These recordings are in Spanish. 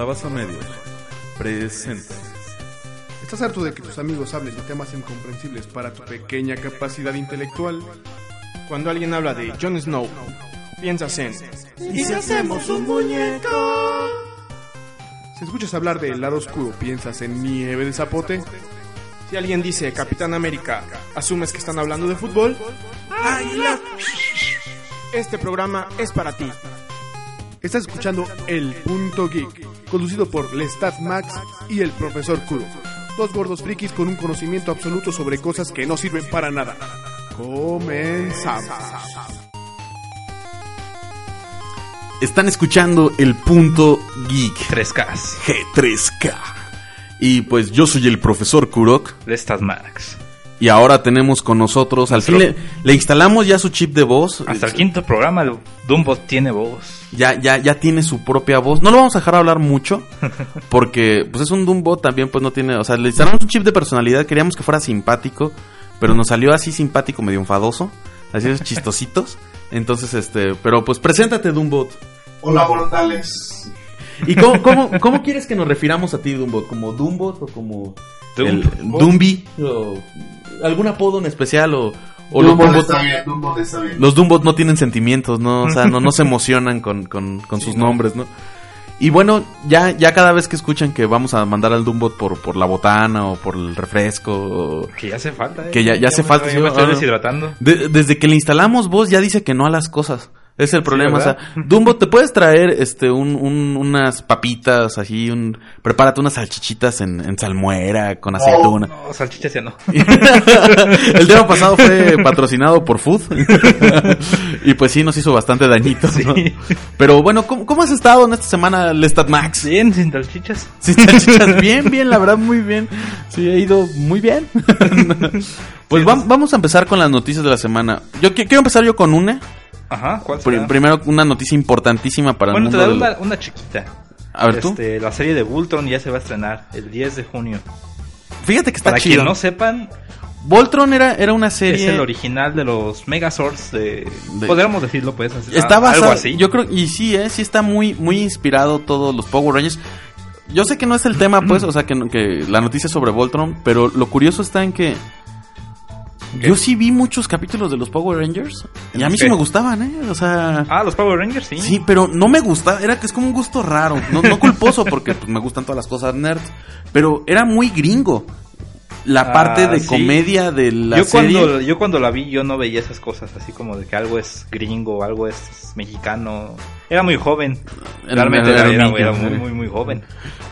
Calabaza Media presenta. ¿Estás harto de que tus amigos hablen de temas incomprensibles para tu pequeña capacidad intelectual? Cuando alguien habla de Jon Snow, piensas en... ¿Y si hacemos un muñeco? Si escuchas hablar del lado oscuro, piensas en nieve de zapote. Si alguien dice Capitán América, asumes que están hablando de fútbol. ¡Águila! Este programa es para ti. Estás escuchando El Punto Geek, conducido por Lestat Max y el Profesor Kuro. Dos gordos frikis con un conocimiento absoluto sobre cosas que no sirven para nada. Comenzamos. Están escuchando el punto geek 3K. G3K. Y pues yo soy el profesor Kurok. Lestat Max. Y ahora tenemos con nosotros, al fin le, le instalamos ya su chip de voz. Hasta el quinto programa, el Dumbot tiene voz. Ya, ya, ya tiene su propia voz. No lo vamos a dejar hablar mucho, porque pues es un Dumbot también, pues no tiene, o sea, le instalamos un chip de personalidad, queríamos que fuera simpático, pero nos salió así simpático, medio enfadoso, así esos chistositos. Entonces, este, pero pues preséntate, Dumbot. Hola, mortales. ¿Y cómo, cómo, cómo quieres que nos refiramos a ti, Dumbot? ¿Como Dumbot o como el Dumbot. Dumbi? O algún apodo en especial o, o los Dumbo Dumbot- está bien, Dumbo está bien. los Dumbot no tienen sentimientos, ¿no? O sea, no, no se emocionan con, con, con sus nombres, ¿no? Y bueno, ya, ya cada vez que escuchan que vamos a mandar al Dumbot por, por la botana o por el refresco, o- Que ya hace falta, eh. Que ya- ya hace me- falta, ya sí, me estoy ah. deshidratando. de- desde que le instalamos voz ya dice que no a las cosas. Es el problema, o sea. Dumbo, ¿te puedes traer este un, un- unas papitas así, un prepárate unas salchichitas en, en salmuera con aceituna? No, salchichas ya no. el tema pasado fue patrocinado por Food. y pues sí, nos hizo bastante dañito. Pero bueno, ¿cómo, cómo has estado en esta semana, Lestat Max? Bien, sin salchichas. Sí, salchichas, bien, bien, la verdad, muy bien. Sí, ha ido muy bien. pues vam- vamos a empezar con las noticias de la semana. Yo qui- quiero empezar yo con una. Ajá, ¿cuál será? primero, una noticia importantísima para Bueno, el te daré del- una, una chiquita. A ver, tú. Este, la serie de Voltron ya se va a estrenar el 10 de junio. Fíjate que está Para chido. quien no sepan, Voltron era, era una serie. es el original de los Megazords de... De- Podríamos decirlo, pues. así- Está algo basado, así. yo creo, y sí, eh, sí está muy, muy inspirado todos los Power Rangers. Yo sé que no es el tema, pues, o sea, que, que la noticia es sobre Voltron, pero lo curioso está en que yo sí vi muchos capítulos de los Power Rangers y a mí sí me gustaban, eh, o sea, Ah, los Power Rangers, sí. sí, pero no me gustaba, era que es como un gusto raro, no, no culposo porque pues, me gustan todas las cosas nerds, pero era muy gringo. La Ah, parte de sí. comedia de la yo serie. cuando yo cuando la vi yo no veía esas cosas así como de que algo es gringo algo es mexicano era muy joven realmente era muy muy muy joven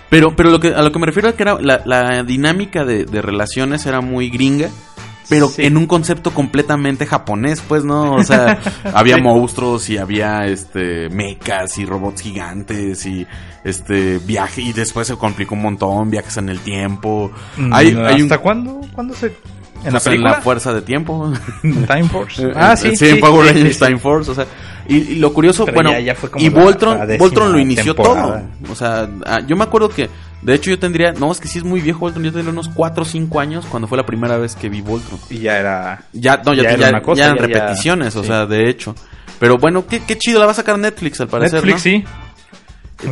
Pero, pero lo que, a lo que me refiero es que era la, la dinámica de, de relaciones era muy gringa, pero Sí. en un concepto completamente japonés, pues, ¿no? O sea, había Sí. monstruos y había este mechas y robots gigantes y este viaje y después se complicó un montón, viajes en el tiempo. Hay, Mm, hay un hasta cuándo cuándo se en la pues, en película la fuerza de tiempo. Time Force Eh, ah eh, sí en Power sí, Rangers sí, sí. Time Force, o sea, y, y lo curioso, Pero bueno, ya- ya fue como y la- Voltron, la Voltron lo inició temporada. todo, o sea, ah, yo me acuerdo que, de hecho yo tendría, no, es que sí es muy viejo Voltron, yo tendría unos 4 o 5 años cuando fue la primera vez que vi Voltron. y ya era Ya, no, ya, Ya ya, una cosa, ya eran ya- ya- repeticiones, o sí. sea, de hecho. Pero bueno, qué, qué chido, la va a sacar Netflix al parecer, Netflix ¿no? sí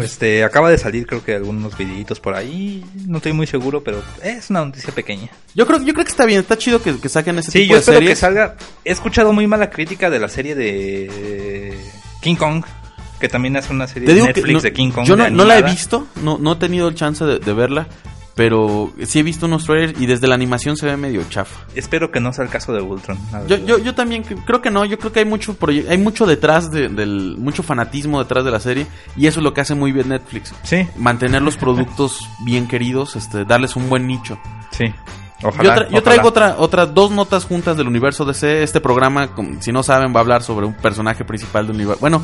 este acaba de salir creo que algunos videitos por ahí no estoy muy seguro pero es una noticia pequeña Yo creo, yo creo que está bien, está chido que, que saquen ese Sí, tipo yo de espero que salga. He escuchado muy mala crítica de la serie de King Kong, que también es una serie de Netflix no- de King Kong. yo no, no la he visto, no, no he tenido el chance de, de verla, pero sí he visto unos trailers y desde la animación se ve medio chafa. Espero que no sea el caso de Ultron. Yo, yo, yo también cre- creo que no, yo creo que hay mucho hay mucho detrás de- del mucho fanatismo detrás de la serie y eso es lo que hace muy bien Netflix. Sí, Mantener los productos bien queridos, este, darles un buen nicho. sí. Ojalá, yo, tra- yo ojalá. traigo otra, otras dos notas juntas del universo DC. Este programa, si no saben, va a hablar sobre un personaje principal del universo. Bueno,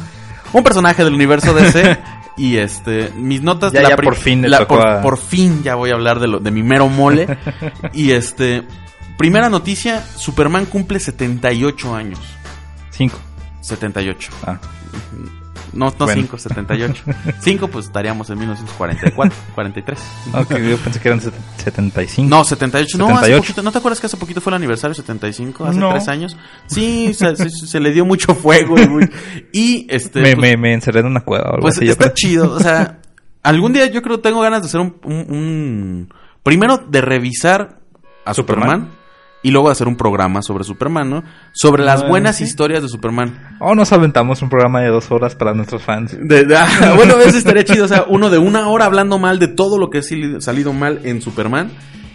un personaje del universo DC. y este, mis notas. Ya, la ya por fin la- por, a- por fin ya voy a hablar de, lo, de mi mero mole. y este, primera noticia: Superman cumple 78 años. Cinco. 78. Ah, No, no Bueno. 5, 78. 5, pues estaríamos en 1944, 43. ok, yo pensé que eran set- 75. No, 78. No, hace 78. poquito. ¿No te acuerdas que hace poquito fue el aniversario 75? Hace No. tres años. Sí, se, se- se le dio mucho fuego. Y, muy- y, este. me, pues, me, me encerré en una cueva o algo pues así, yo está creo. chido. O sea, algún día yo creo que tengo ganas de hacer un. un- un- primero, de revisar a Superman. Superman. Y luego de hacer un programa sobre Superman, ¿no? Sobre las Ah, buenas sí. historias de Superman. O nos aventamos un programa de dos horas para nuestros fans. De- de- ah, bueno, eso estaría chido. O sea, uno de una hora hablando mal de todo lo que ha sali- salido mal en Superman.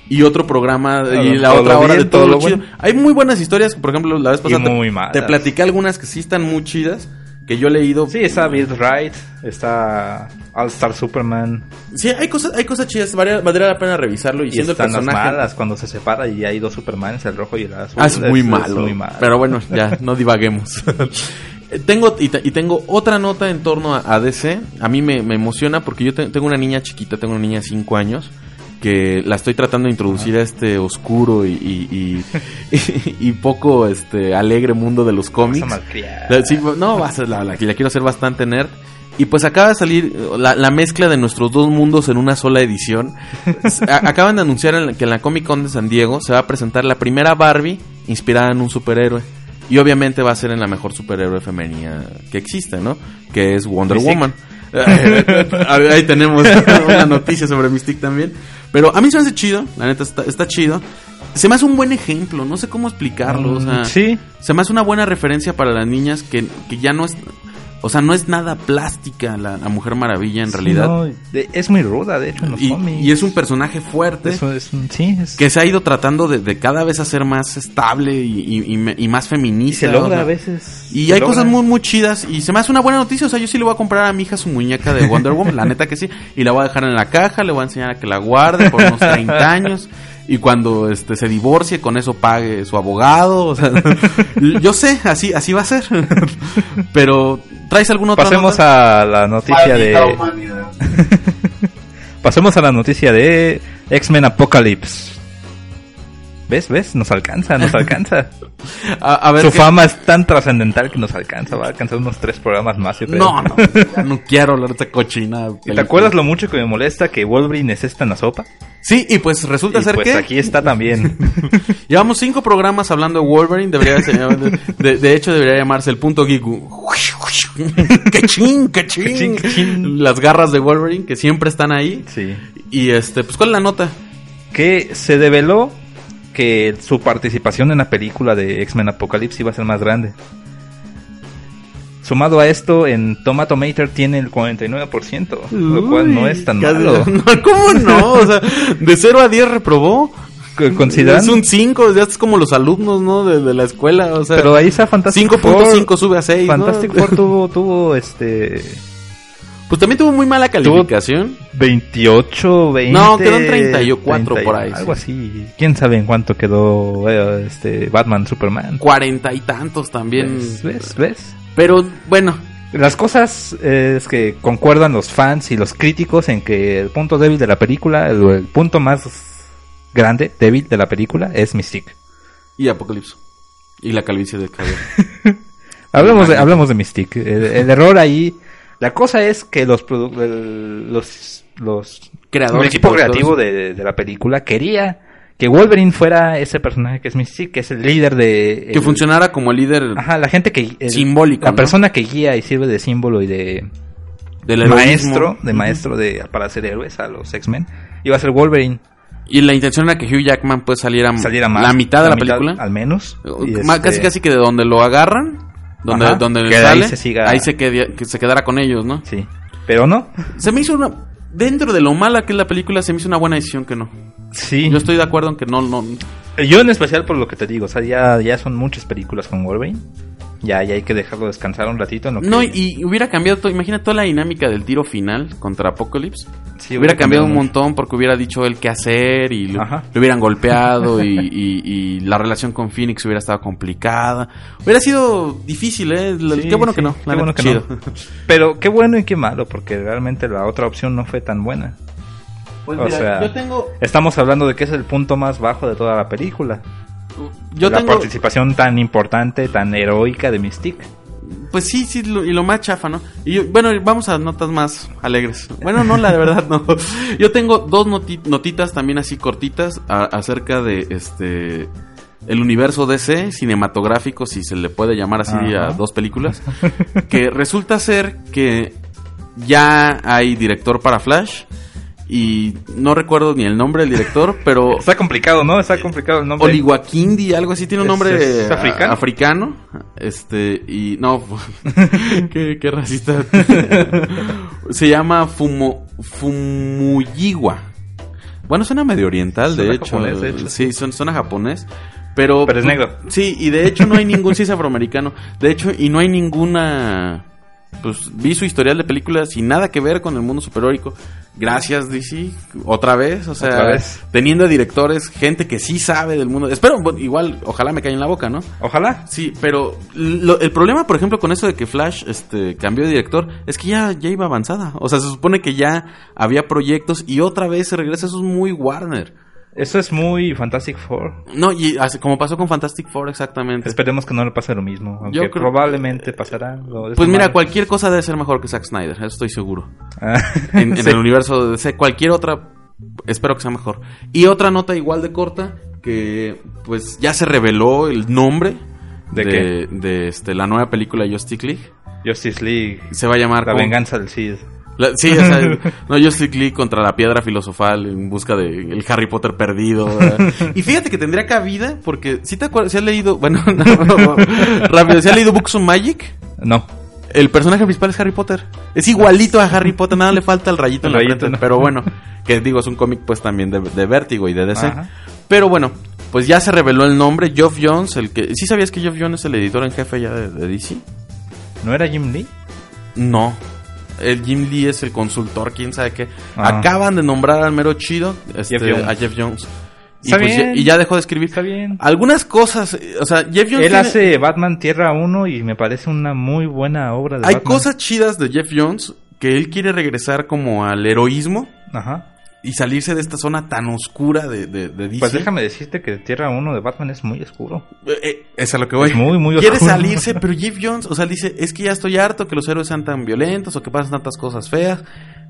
Y otro programa y la otra hora bien, de todo, todo lo lo chido. bueno. Hay muy buenas historias. Por ejemplo, la vez pasada te- te, platiqué algunas que sí están muy chidas. Que yo he leído. Sí, está Bill Wright, está All Star Superman. Sí, hay cosas, hay cosas chidas. Valdría, valdría la pena revisarlo. Y, Y siendo el están las personaje. malas cuando se separa y hay dos Supermanes, el rojo y el azul. Ah, es muy Es- es malo. muy malo. Pero bueno, ya, no divaguemos. Eh, tengo y, y tengo otra nota en torno a, a DC. A mí me, me emociona porque yo te- tengo una niña chiquita, tengo una niña de 5 años que la estoy tratando de introducir a este oscuro y, y, y- y poco este alegre mundo de los cómics. malcriar. La- sí, no, a la, la, la quiero hacer bastante nerd. Y pues acaba de salir la, la mezcla de nuestros dos mundos en una sola edición. A- acaban de anunciar en que en la Comic Con de San Diego se va a presentar la primera Barbie inspirada en un superhéroe. Y obviamente va a ser en la mejor superhéroe femenina que existe, ¿no? Que es Wonder. Woman. Ahí tenemos una noticia sobre Mystique también. Pero a mí se me hace chido, la neta está, está chido. Se me hace un buen ejemplo, no sé cómo explicarlo. o sea, Mm, sí, se me hace una buena referencia para las niñas que, que ya no es... O sea, no es nada plástica la, la Mujer Maravilla en realidad. No, de- es muy ruda, de hecho, en los y, cómics. y es un personaje fuerte Eso es un- sí, es- que se ha ido tratando de, de cada vez hacer más estable y, y- y y más y feminista. se o logra sea, a veces. Y se hay logra. cosas muy, muy chidas. Y se me hace una buena noticia. O sea, yo sí le voy a comprar a mi hija su muñeca de Wonder Woman. la neta que sí. Y la voy a dejar en la caja. Le voy a enseñar a que la guarde por unos 30 años. Y cuando este se divorcie, con eso pague su abogado. O sea, yo sé, así, así va a ser. Pero, ¿traes alguna otra Pasemos nota? a la noticia Maldita de. humanidad. Pasemos a la noticia de X-Men Apocalypse. ¿Ves? ¿Ves? Nos alcanza, nos alcanza. A, a ver, Su ¿qué- fama es tan trascendental que nos alcanza. Va a alcanzar unos tres programas más, yo creo. No, no, ya no quiero hablar de esta cochina. ¿Y ¿Te acuerdas lo mucho que me molesta que Wolverine es esta en la sopa? Sí, y pues resulta Y ser pues que aquí está también. llevamos cinco programas hablando de Wolverine. Debería ser- de, de hecho, debería llamarse el punto geek. Chin, qué chin. Las garras de Wolverine que siempre están ahí. sí. Y este, pues, ¿cuál es la nota? Que se develó que su participación en la película de X-Men Apocalypse iba a ser más grande. Sumado a esto, en Tomatometer tiene el 49%, lo cual no es tan malo. No, ¿Cómo no? O sea, de 0 a 10 reprobó. Considerando, Es un 5, ya es como los alumnos, ¿no? De, de la escuela, o sea. pero ahí está Fantastic 5.5 Four. sube a 6. Fantastic Four tuvo, tuvo este Pues también tuvo muy mala calificación. 28, 20. No, quedó en 34 por ahí, Algo sí. así. ¿Quién sabe en cuánto quedó eh, este Batman Superman? Cuarenta y tantos también. ¿Ves? ¿Ves? ¿Ves? Pero bueno, Las cosas eh, es que concuerdan los fans y los críticos en que el punto débil de la película, el, el punto más grande, débil de la película, es Mystique. y Apocalipso. Y la calvicie del cabello. Hablamos de, hablamos de Mystique. El, el error ahí, la cosa es que los el, los, los Creadores el equipo creativo de, de la película quería que Wolverine fuera ese personaje que es Mystique, que es el líder de... que funcionara como el líder Ajá, la gente que... Simbólico, La ¿no? persona que guía y sirve de símbolo y de... del maestro, de maestro de para hacer héroes a los X-Men. Iba a ser Wolverine. Y la intención era que Hugh Jackman pues saliera, Saliera más. la mitad de la, mitad, película. Al menos. Más- este, Casi casi que de donde lo agarran, donde, Ajá, donde que de ahí sale, se siga- ahí se, quede- que se quedara con ellos, ¿no? Sí. Pero no. Se me hizo una... Dentro de lo mala que es la película, se me hizo una buena decisión que no. Sí. Yo estoy de acuerdo en que no... no Yo en especial por lo que te digo. O sea, ya, ya son muchas películas con Wolverine. Ya, ya hay que dejarlo descansar un ratito. En lo No, que- y hubiera cambiado, todo, imagina toda la dinámica del tiro final contra Apocalypse. Sí, hubiera cambiado un montón porque hubiera dicho él qué hacer y lo, hubieran golpeado y, y- y la relación con Phoenix hubiera estado complicada. Hubiera sido difícil, ¿eh? Sí, qué bueno que no. qué bueno que chido. no. Pero qué bueno y qué malo, porque realmente la otra opción no fue tan buena. Pues O mira, sea, yo tengo... Estamos hablando de que es el punto más bajo de toda la película. Yo la tengo... participación tan importante, tan heroica de Mystique. Pues sí, sí, lo- y lo más chafa, ¿no? Y yo- bueno, vamos a notas más alegres. Bueno, no, la verdad no. Yo tengo dos noti- notitas también así cortitas a- acerca de este el universo DC cinematográfico, si se le puede llamar así Ajá. a dos películas, que resulta ser que ya hay director para Flash y no recuerdo ni el nombre del director, pero Está complicado, ¿no? Está complicado el nombre. Oliwakindi, algo así, tiene un ¿Es- nombre es africano? africano. Este, y no, qué, qué racista. Se llama Fumo, Fumuyiwa. Bueno, suena medio oriental, de hecho. japonés, de hecho. Sí, suena, suena japonés. Pero, Pero es negro. Sí, y de hecho no hay ningún, sí es afroamericano. De hecho, y no hay ninguna, pues vi su historial de películas sin nada que ver con el mundo superhéroico. Gracias, DC, otra vez, o sea, Otra vez. teniendo directores, gente que sí sabe del mundo. Espero, igual, ojalá me caiga en la boca, ¿no? Ojalá. Sí, pero lo- el problema, por ejemplo, con eso de que Flash este, cambió de director, es que ya, ya iba avanzada. O sea, se supone que ya había proyectos y otra vez se regresa. Eso es muy Warner. Eso es muy Fantastic Four. No, y así como pasó con Fantastic Four, exactamente. Esperemos que no le pase lo mismo. Aunque Yo creo- probablemente pasará. lo de Pues mira, cualquier cosa debe ser mejor que Zack Snyder, eso estoy seguro. Ah, En, en sí. el universo de DC, cualquier otra, espero que sea mejor. Y otra nota igual de corta, que pues ya se reveló el nombre ¿De de, qué? de, este, la nueva película Justice League. Justice League. Se va a llamar La como- venganza del Cid. La- sí, o sea, no, Justice League contra la piedra filosofal en busca de el Harry Potter perdido. ¿verdad? Y fíjate que tendría cabida porque si te acuerdas, si has leído, bueno, no, no, no, rápido, si has leído Books of Magic, No. el personaje principal es Harry Potter. Es igualito a Harry Potter, nada le falta el rayito en la rayito, frente, ¿no? pero bueno, que digo, es un cómic pues también de, de Vértigo y de DC. Ajá. Pero bueno, pues ya se reveló el nombre, Geoff Jones, el que... ¿Sí sabías que Geoff Jones es el editor en jefe ya de, de DC? ¿No era Jim Lee? No. El Jim Lee es el consultor, quién sabe qué. Ah. Acaban de nombrar al mero chido este, Jeff a Jeff Jones. Y, Está pues ya, y ya dejó de escribir. Está bien. Algunas cosas, eh, o sea, Jeff Jones. Él tiene- hace Batman Tierra 1 y me parece una muy buena obra de Hay Batman. cosas chidas de Jeff Jones que él quiere regresar como al heroísmo Ajá. Y salirse de esta zona tan oscura de, de, de DC. Pues déjame decirte que Tierra 1 de Batman es muy oscuro. Eh, eh, es a lo que voy. Es muy, muy Quiere oscuro. salirse, pero Jeff Jones, o sea, dice, es que ya estoy harto que los héroes sean tan violentos o que pasen tantas cosas feas.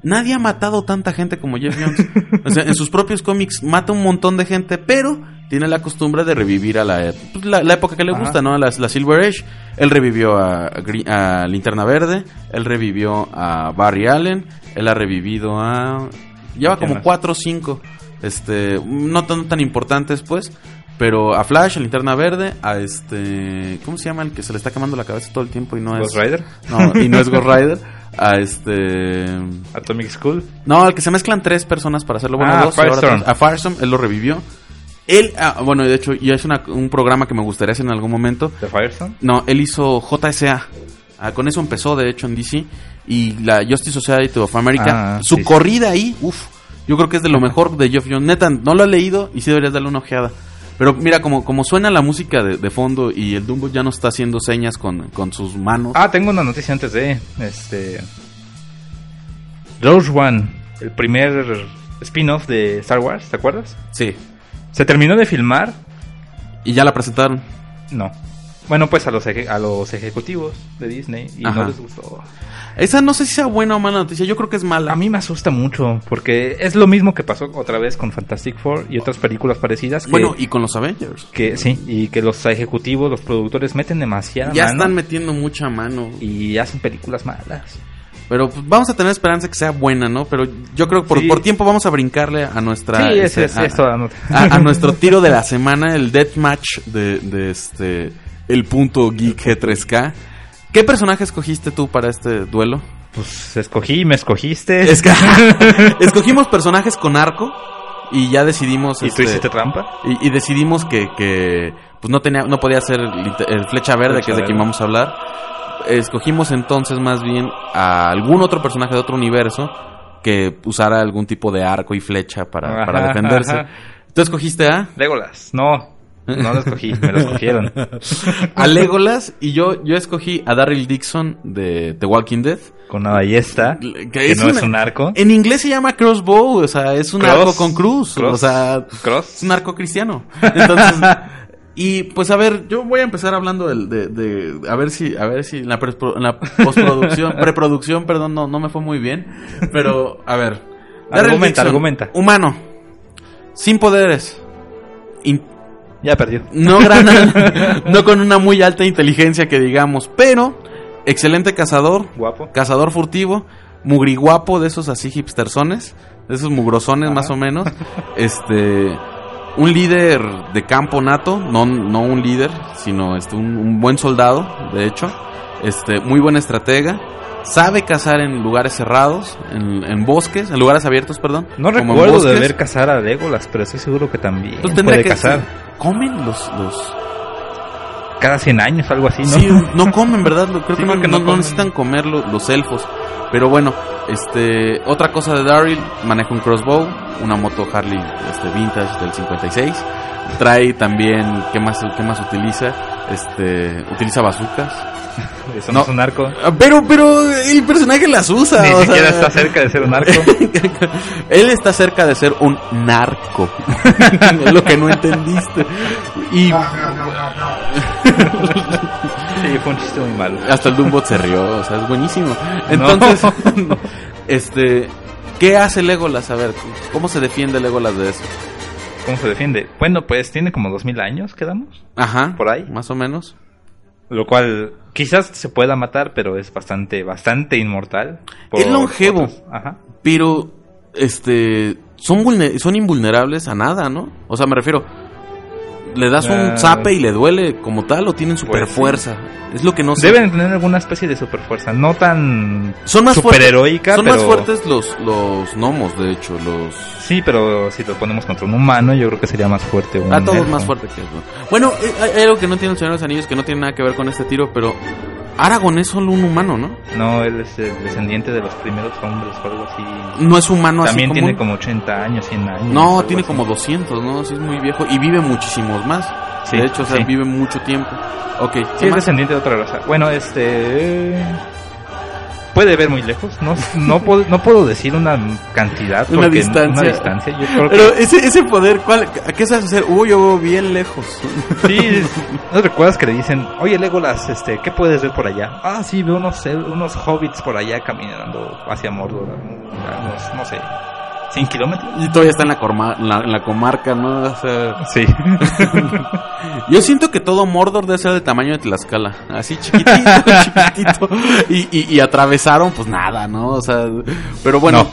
Nadie ha matado tanta gente como Jeff Jones. O sea, en sus propios cómics mata un montón de gente, pero tiene la costumbre de revivir a la, pues, la, la época que le Ajá. gusta, ¿no? La, la Silver Age. Él revivió a, a Linterna Verde, él revivió a Barry Allen, él ha revivido a... Lleva ¿Quién como más? cuatro o cinco, este, no tan, tan importantes pues, pero a Flash, a Linterna Verde, a este, ¿cómo se llama el que se le está quemando la cabeza todo el tiempo y no es... Ghost Rider, No, y no es Ghost Rider, a este... Atomic School. No, al que se mezclan tres personas para hacerlo. Bueno, Ah, dos. ahora Firestorm. A Firestorm, él lo revivió. Él, ah, bueno, de hecho, y es una- un programa que me gustaría hacer en algún momento. de Firestone. No, él hizo JSA. Ah, con eso empezó, de hecho, en DC. Y la Justice Society of America. Ah, su sí, sí. corrida ahí, uff. Yo creo que es de lo mejor de Geoff Jones. Neta, no lo he leído y sí deberías darle una ojeada. Pero mira, como, como suena la música de, de fondo y el Dumbo ya no está haciendo señas con, con sus manos. Ah, tengo una noticia antes de este Rogue One, el primer spin-off de Star Wars, ¿te acuerdas? Sí. Se terminó de filmar. Y ya la presentaron. No. Bueno, pues a los eje- a los ejecutivos de Disney y Ajá. no les gustó. Esa no sé si sea buena o mala noticia. Yo creo que es mala. A mí me asusta mucho porque es lo mismo que pasó otra vez con Fantastic Four y otras películas parecidas que, Bueno, y con los Avengers. que sí, y que los ejecutivos, los productores meten demasiada Ya mano están metiendo mucha mano. y hacen películas malas. Pero pues, vamos a tener esperanza que sea buena, ¿no? Pero yo creo que por, Sí. por tiempo vamos a brincarle a nuestra... sí, este, es, es, a, es toda nota. a- a nuestro tiro de la semana, el Deathmatch de, de este... El punto geek G3K. ¿Qué personaje escogiste tú para este duelo? Pues escogí, me escogiste. Escogimos personajes con arco y ya decidimos... ¿Y tú este, hiciste trampa? Y, y decidimos que, que pues no tenía, no podía ser el, el flecha verde, Flecha que es de quien Verde. vamos a hablar. Escogimos entonces más bien a algún otro personaje de otro universo que usara algún tipo de arco y flecha para, para defenderse. ajá. ¿Tú escogiste a? Legolas, no. No lo escogí, me lo escogieron. A Legolas y yo, yo escogí a Daryl Dixon de The Walking Dead. Con una ballesta, Que que es no una- es un arco. En inglés se llama crossbow, o sea, es un Cross. arco con cruz, Cross. o sea, Cross. es un arco cristiano. Entonces, y pues a ver, yo voy a empezar hablando del- de, de, a ver si, a ver si en la, prespro- en la postproducción, preproducción, perdón, no, no me fue muy bien, pero a ver. Daryl Argumenta, argumenta. Humano, sin poderes, in- Ya perdió. no gran, no con una muy alta inteligencia que digamos, pero excelente cazador, Guapo. cazador furtivo, mugriguapo de esos así hipstersones, de esos mugrosones Ajá. más o menos, este, un líder de campo nato, no, no un líder, sino este, un, un buen soldado, de hecho, este, muy buen estratega, sabe cazar en lugares cerrados, en, en bosques, en lugares abiertos, perdón. No recuerdo de ver cazar a Legolas, pero estoy seguro que también tendría puede que cazar. comen los, los Cada 100 años, algo así, ¿no? Sí, no comen, ¿verdad? Lo- Creo Sí, que no, necesitan comer lo- los elfos. Pero bueno, este, otra cosa de Daryl, maneja un crossbow, una moto Harley este, vintage del 56. Trae también, ¿qué más, qué más utiliza? Este, utiliza bazucas. Eso no, No. es un arco. Ah, Pero, pero el personaje las usa. Ni o siquiera sea, está cerca de ser un arco. Él está cerca de ser un narco. Es lo que no entendiste. Y Sí, fue un chiste muy malo. Hasta el Doombot se rió, o sea, es buenísimo. Entonces, este, ¿qué hace Legolas? A ver, ¿cómo se defiende Legolas de eso? ¿Cómo se defiende? Bueno, pues tiene como 2000 años, quedamos. Ajá. Por ahí. Más o menos. Lo cual quizás se pueda matar, pero es bastante, bastante inmortal. Es longevo. otros- Ajá. Pero, este, son, son invulnerables a nada, ¿no? O sea, me refiero, ¿le das un Ah. zape y le duele como tal o tienen super Pues sí. fuerza? Es lo que no sé. Deben tener alguna especie de super fuerza. No tan son más superheroica, Son pero... más fuertes los, los gnomos, de hecho, los... Sí, pero si lo ponemos contra un humano, yo creo que sería más fuerte un A todos elfo. más fuerte que eso. Bueno, eh, hay hay algo que no tiene el Señor de los Anillos que no tiene nada que ver con este tiro, pero Aragorn es solo un humano, ¿no? No, él es el descendiente de los primeros hombres o algo así. No es humano También así tiene como... como 80 años, 100 años. No, tiene así. como 200, ¿no? Sí, es muy viejo y vive muchísimos más. Sí, de hecho, o sea, sí. vive mucho tiempo. Ok, Sí, ¿qué es más? descendiente de otra raza. Bueno, este... Puede ver muy lejos. No, no, puedo, no puedo decir una cantidad. Una distancia. Una distancia. Yo creo Pero que... ese, ese poder, ¿cuál, ¿a qué sabes hacer? Uy, yo veo bien lejos. Sí, ¿no recuerdas que le dicen, oye Legolas, este, ¿qué puedes ver por allá? Ah, sí, veo unos, unos hobbits por allá caminando hacia Mordor. unos, no sé, 100 kilómetros. Y todavía está en la, corma- la- en la comarca, ¿no? O sea, Sí. yo siento que todo Mordor debe ser del tamaño de Tlaxcala. Así chiquitito, chiquitito. Y, y, y atravesaron, pues nada, ¿no? O sea, pero bueno,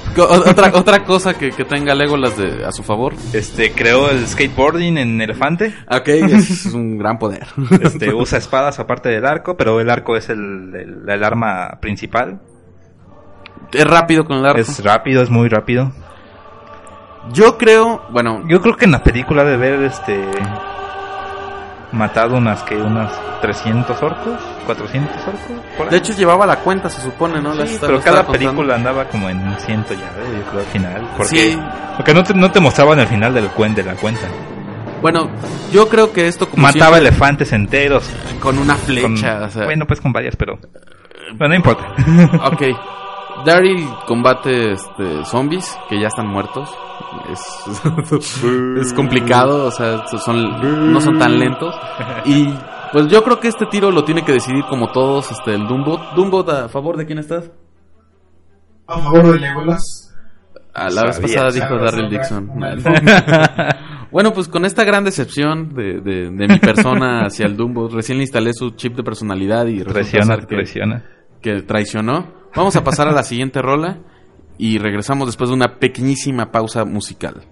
otra, otra cosa que, que tenga Legolas de, a su favor. Este, creó el skateboarding en elefante. Ok, es un gran poder. Este, usa espadas aparte del arco, pero el arco es el, el, el arma principal. Es rápido con el arco. Es rápido, es muy rápido. Yo creo, bueno, Yo creo que en la película debe haber, este, matado unas, que unas 300 orcos, 400 orcos. por ahí. de hecho llevaba la cuenta, se supone, ¿no? La Sí, esta- pero lo estaba cada contando. película andaba como en ciento ya, ¿eh? yo creo al final. Porque, Sí. porque no, te, no te mostraban el final del cuen de la cuenta. Bueno, yo creo que esto como Mataba siempre, elefantes enteros. con una con- flecha, o sea, Bueno, pues con varias, pero... Pero no importa. ok. Daryl combate este, zombies que ya están muertos. Es, es complicado, o sea, son, no son tan lentos. Y pues yo creo que este tiro lo tiene que decidir como todos este, el Dumbot. Dumbot, ¿a favor de quién estás? A favor de Legolas. A la vez pasada dijo sabía. Dixon. bueno, pues con esta gran decepción de, de, de mi persona hacia el Dumbo, recién le instalé su chip de personalidad y resulta Traiciona, ser que, traiciona. que traicionó. Vamos a pasar a la siguiente rola y regresamos después de una pequeñísima pausa musical.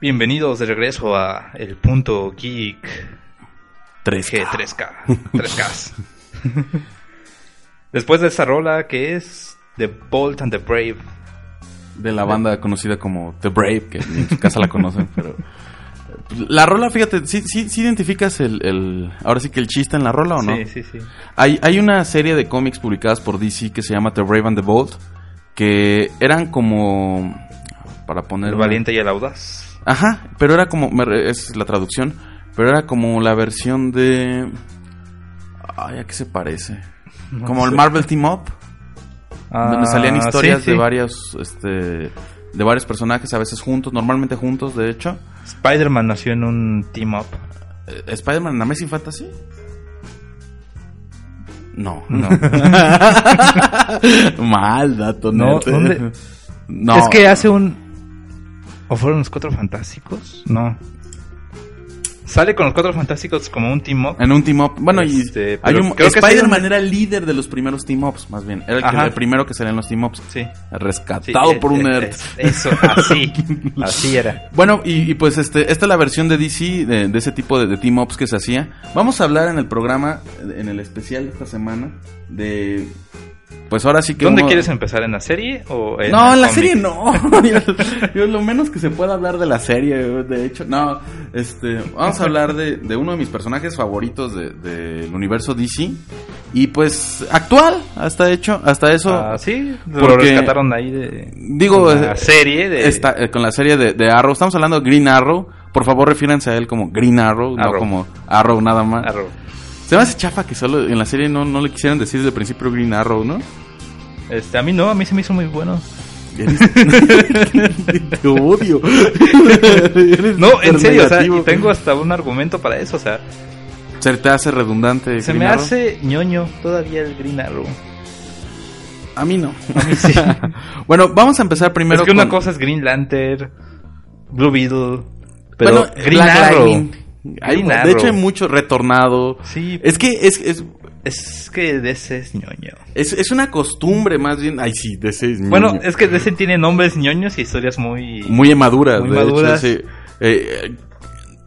Bienvenidos de regreso a El Punto Geek 3K. G3K. 3K. Después de esta rola que es The Bold and the Brave. De la banda conocida como The Brave, que en su casa la conocen, pero... La rola, fíjate, sí, sí, sí identificas el, el- Ahora sí que el chiste en la rola, ¿o no? Sí, sí, sí. Hay, hay una serie de cómics publicadas por DC que se llama The Brave and the Bold, que eran como... Para poner... El Valiente y el Audaz. Ajá, pero era como... re- es la traducción, pero era como la versión de... Ay, ¿a qué se parece? No como el. Marvel Team Up. donde Ah, salían historias sí, de varios este de varios personajes a veces juntos normalmente juntos de hecho Spider-Man nació en un team up. Eh, Spider-Man en Amazing Fantasy no No. mal dato No. ¿dónde? no Es que hace un. ¿O fueron los cuatro fantásticos? No. Sale con los cuatro fantásticos como un team up. en un team up bueno y Este, hay un creo Spider-Man era el líder de los primeros team ups más bien era el, que- Ajá. el primero que salía en los team ups Sí. Rescatado eh, por un eh, nerd eh, Eso, así. así era. Bueno, y, y pues este, esta es la versión de DC de, de ese tipo de, de team ups que se hacía. Vamos a hablar en el programa, en el especial de esta semana, de. Pues ahora sí que. ¿Dónde uno- quieres empezar? ¿En la serie o en No, en la serie no. yo, yo lo menos que se pueda hablar de la serie, de hecho. No, este, vamos a hablar de, de uno de mis personajes favoritos de- del universo DC. Y pues, actual, hasta hecho, hasta eso. Ah, sí, lo Porque- rescataron ahí de. Digo, la eh, serie de. Está, eh, con la serie de, de Arrow. Estamos hablando de Green Arrow. Por favor, refírense a él como Green Arrow, no Arrow. como Arrow nada más. Arrow. Se me hace chafa que solo en la serie no, no le quisieran decir desde el principio Green Arrow, ¿no? Este, a mí no, a mí se me hizo muy bueno. Te odio. No, en serio, o sea, y tengo hasta un argumento para eso, o sea, Se te hace redundante. se Green me Arrow? hace ñoño todavía el Green Arrow. A mí no. bueno, vamos a empezar primero es que una con- cosa es Green Lantern, Blue Beetle, pero Bueno, Green Black Arrow. Lightning. Hay- de hecho, hay mucho retornado. Sí, Es que es, es, es que DC es ñoño. es, es una costumbre más bien. Ay, sí, ese es Bueno, ñoño. es que DC tiene nombres ñoños y historias muy... muy maduras. muy de hecho, sí. Eh,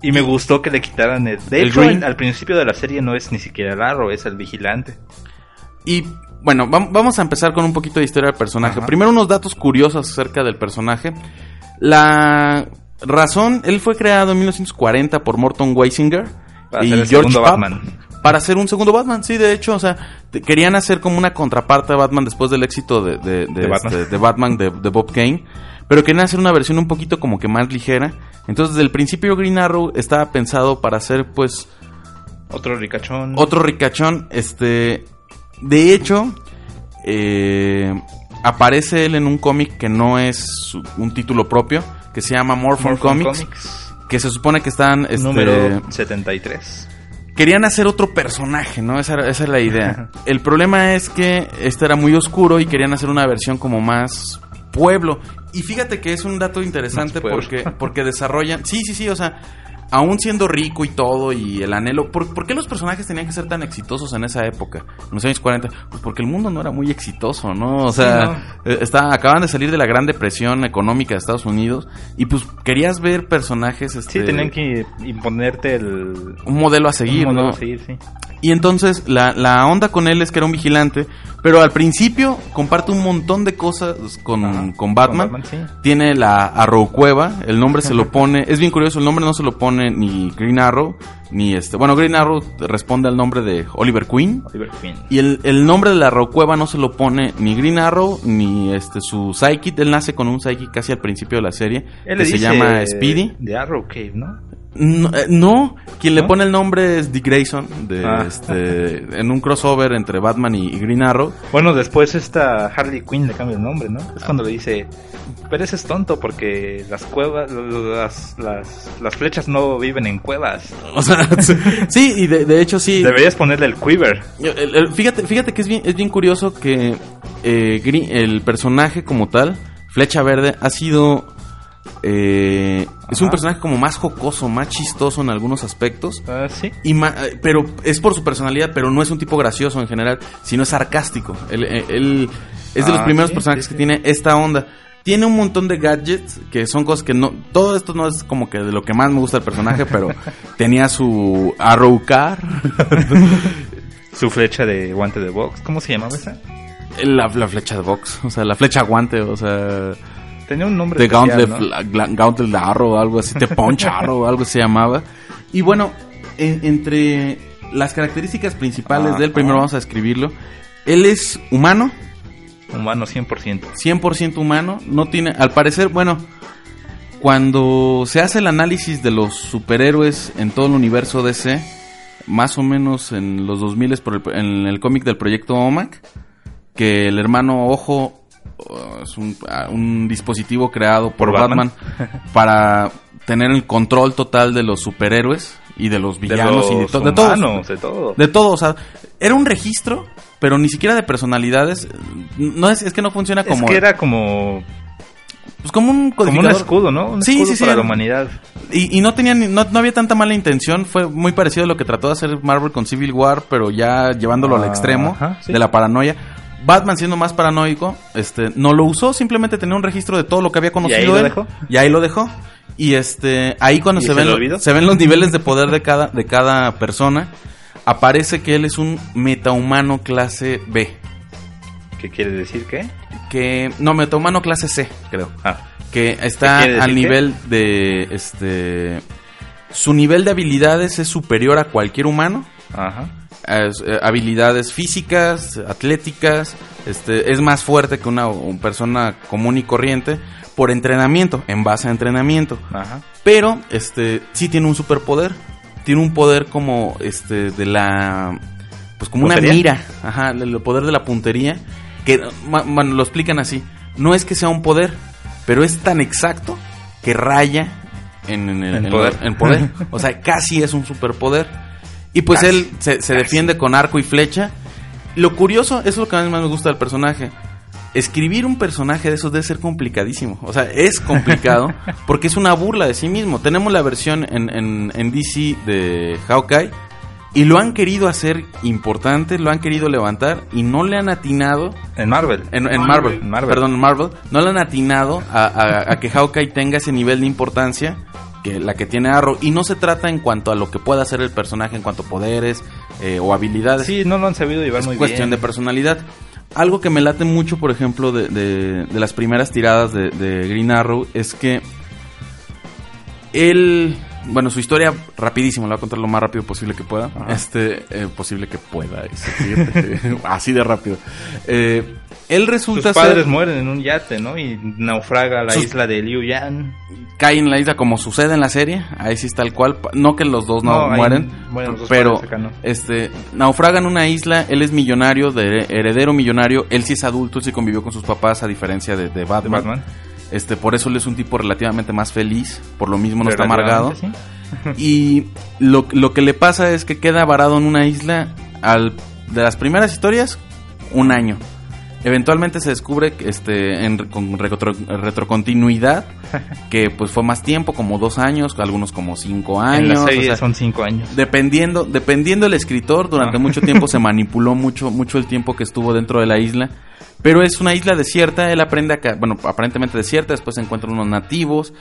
Y me gustó que le quitaran el... De El hecho, Green. en- al principio de la serie no es ni siquiera el Arrow, es el Vigilante. Y bueno, vam- vamos a empezar con un poquito de historia del personaje. Ajá. Primero unos datos curiosos acerca del personaje. La razón, él fue creado en 1940 por Morton Weisinger Para y George Papp Batman. Para hacer un segundo Batman, sí, de hecho, o sea, querían hacer como una contraparte de Batman después del éxito de, de, de, De Batman. este, de Batman de, de Bob Kane. Pero querían hacer una versión un poquito como que más ligera. Entonces, desde el principio Green Arrow estaba pensado para hacer, pues, Otro ricachón. otro ricachón, este, de hecho, eh, aparece él en un cómic que no es un título propio, que se llama Morphin Comics, que se supone que están, este, Número 73. querían hacer otro personaje, ¿no? Esa, esa es la idea. El problema es que este era muy oscuro y querían hacer una versión como más pueblo. Y fíjate que es un dato interesante porque, porque desarrollan... Sí, sí, sí, o sea, aún siendo rico y todo y el anhelo... ¿por, por qué los personajes tenían que ser tan exitosos en esa época? En los años 40. Pues porque el mundo no era muy exitoso, ¿no? O sea, eh, está, acaban de salir de la Gran Depresión económica de Estados Unidos y pues querías ver personajes... Este, Sí, tenían que imponerte el... Un modelo a seguir, un modelo ¿no? a seguir, sí. Y entonces la, la onda con él es que era un vigilante, pero al principio comparte un montón de cosas con, con Batman. con Batman, sí. Tiene la Arrow Cueva, el nombre se lo pone, es bien curioso, el nombre no se lo pone ni Green Arrow, ni este, bueno, Green Arrow responde al nombre de Oliver Queen. Oliver Queen. Y el, el nombre de la Arrow Cueva no se lo pone ni Green Arrow, ni este su Psychic, él nace con un Psychic casi al principio de la serie, Él que le se dice llama Speedy. De Arrow Cave, ¿no? No, eh, no, quien le ¿No? pone el nombre es Dick Grayson, de, Ah. este, en un crossover entre Batman y, y Green Arrow. Bueno, después esta Harley Quinn le cambia el nombre, ¿no? Es cuando le dice, pero ese es tonto porque las cuevas, las, las, las flechas no viven en cuevas. O sea, sí, y de, de hecho sí. Deberías ponerle el quiver. Fíjate, fíjate que es bien, es bien curioso que eh, Green- el personaje como tal, Flecha Verde, ha sido... eh, es un personaje como más jocoso, más chistoso en algunos aspectos. Ah, sí. Y ma- eh, pero es por su personalidad, pero no es un tipo gracioso en general, sino es sarcástico. Él, él- él es de los Ah, primeros sí, personajes sí, que tiene esta onda. Tiene un montón de gadgets que son cosas que no. Todo esto no es como que de lo que más me gusta el personaje, pero tenía su Arrow Car, Su flecha de guante de box. ¿Cómo se llamaba esa? la, la flecha de box, o sea, la flecha guante, o sea, Tenía un nombre de especial, Gauntlet, ¿no? Gauntlet Arrow, algo así, de Punch Arrow, algo se llamaba. Y bueno, en- entre las características principales de él, primero vamos a describirlo. Él es humano, Humano 100%. 100% humano, no tiene, al parecer, bueno, cuando se hace el análisis de los superhéroes en todo el universo DC, más o menos en los 2000 por el, en el cómic del proyecto OMAC, que el hermano Ojo es un, ah, un dispositivo creado por, Por Batman. Batman, para tener el control total de los superhéroes y de los De villanos y de, los to- de todos. de todo. De todo, o sea, era un registro, pero ni siquiera de personalidades. No es, es que no funciona como, es que era como, pues como un como un escudo, ¿no? Un Sí, escudo sí, sí, para la humanidad. Y, y no tenía ni- no, no había tanta mala intención, fue muy parecido a lo que trató de hacer Marvel con Civil War, pero ya llevándolo al Ah, extremo ajá, sí. de la paranoia. Batman siendo más paranoico, este, no lo usó, simplemente tenía un registro de todo lo que había conocido ahí lo él, dejó? y ahí lo dejó. Y este, ahí cuando ¿Y se ven, lo se ven los niveles de poder de cada, de cada persona, aparece que él es un metahumano clase B. ¿Qué quiere decir qué? Que, no, metahumano clase C, creo. Ah, que está ¿Qué quiere al nivel de este su nivel de habilidades es superior a cualquier humano ajá. Eh, habilidades físicas atléticas este es más fuerte que una, una persona común y corriente por entrenamiento en base a entrenamiento. Ajá. pero este sí tiene un superpoder. Tiene un poder como este de la pues como una mira. Ajá el el poder de la puntería. Que bueno, lo explican así. No es que sea un poder pero es tan exacto que raya en, en- poder. en poder. O sea casi es un superpoder y pues Casi, él se, se defiende con arco y flecha lo curioso eso es lo que a mí más me gusta del personaje escribir un personaje de esos debe ser complicadísimo. O sea, es complicado porque es una burla de sí mismo. Tenemos la versión en, en, en DC de Hawkeye y lo han querido hacer importante, lo han querido levantar y no le han atinado. En Marvel. En, en Marvel, En Marvel. perdón, en Marvel, no le han atinado a, a- a que Hawkeye tenga ese nivel de importancia que la que tiene Arrow. Y no se trata en cuanto a lo que pueda hacer el personaje, en cuanto a poderes eh, o habilidades Sí, no lo han sabido llevar es muy cuestión bien. de personalidad. Algo que me late mucho, por ejemplo, de, de- de las primeras tiradas de, de Green Arrow es que él, bueno, su historia rapidísimo, la voy a contar lo más rápido posible que pueda. Este, eh, posible que pueda, es así de rápido. Eh, él Sus resulta padres ser, mueren en un yate, ¿no? Y naufraga a la Sus- isla de Liu Yan. cae en la isla como sucede en la serie, ahí sí está el cual, no que los dos no, No, mueren, mueren los dos pero padres acá, ¿no? este naufragan una isla, él es millonario, de heredero millonario, él sí es adulto, sí convivió con sus papás a diferencia de, de De Batman. Este, por eso él es un tipo relativamente más feliz, por lo mismo no está amargado. Y lo, lo que le pasa es que queda varado en una isla al de las primeras historias un año. Eventualmente se descubre este en con retro- retrocontinuidad que pues fue más tiempo, como dos años, algunos como cinco años. En la o serie sea, son cinco años. Dependiendo, dependiendo el escritor, durante Ah. mucho tiempo se manipuló mucho, mucho el tiempo que estuvo dentro de la isla. Pero es una isla desierta, él aprende acá, bueno, aparentemente desierta, después se encuentran unos nativos.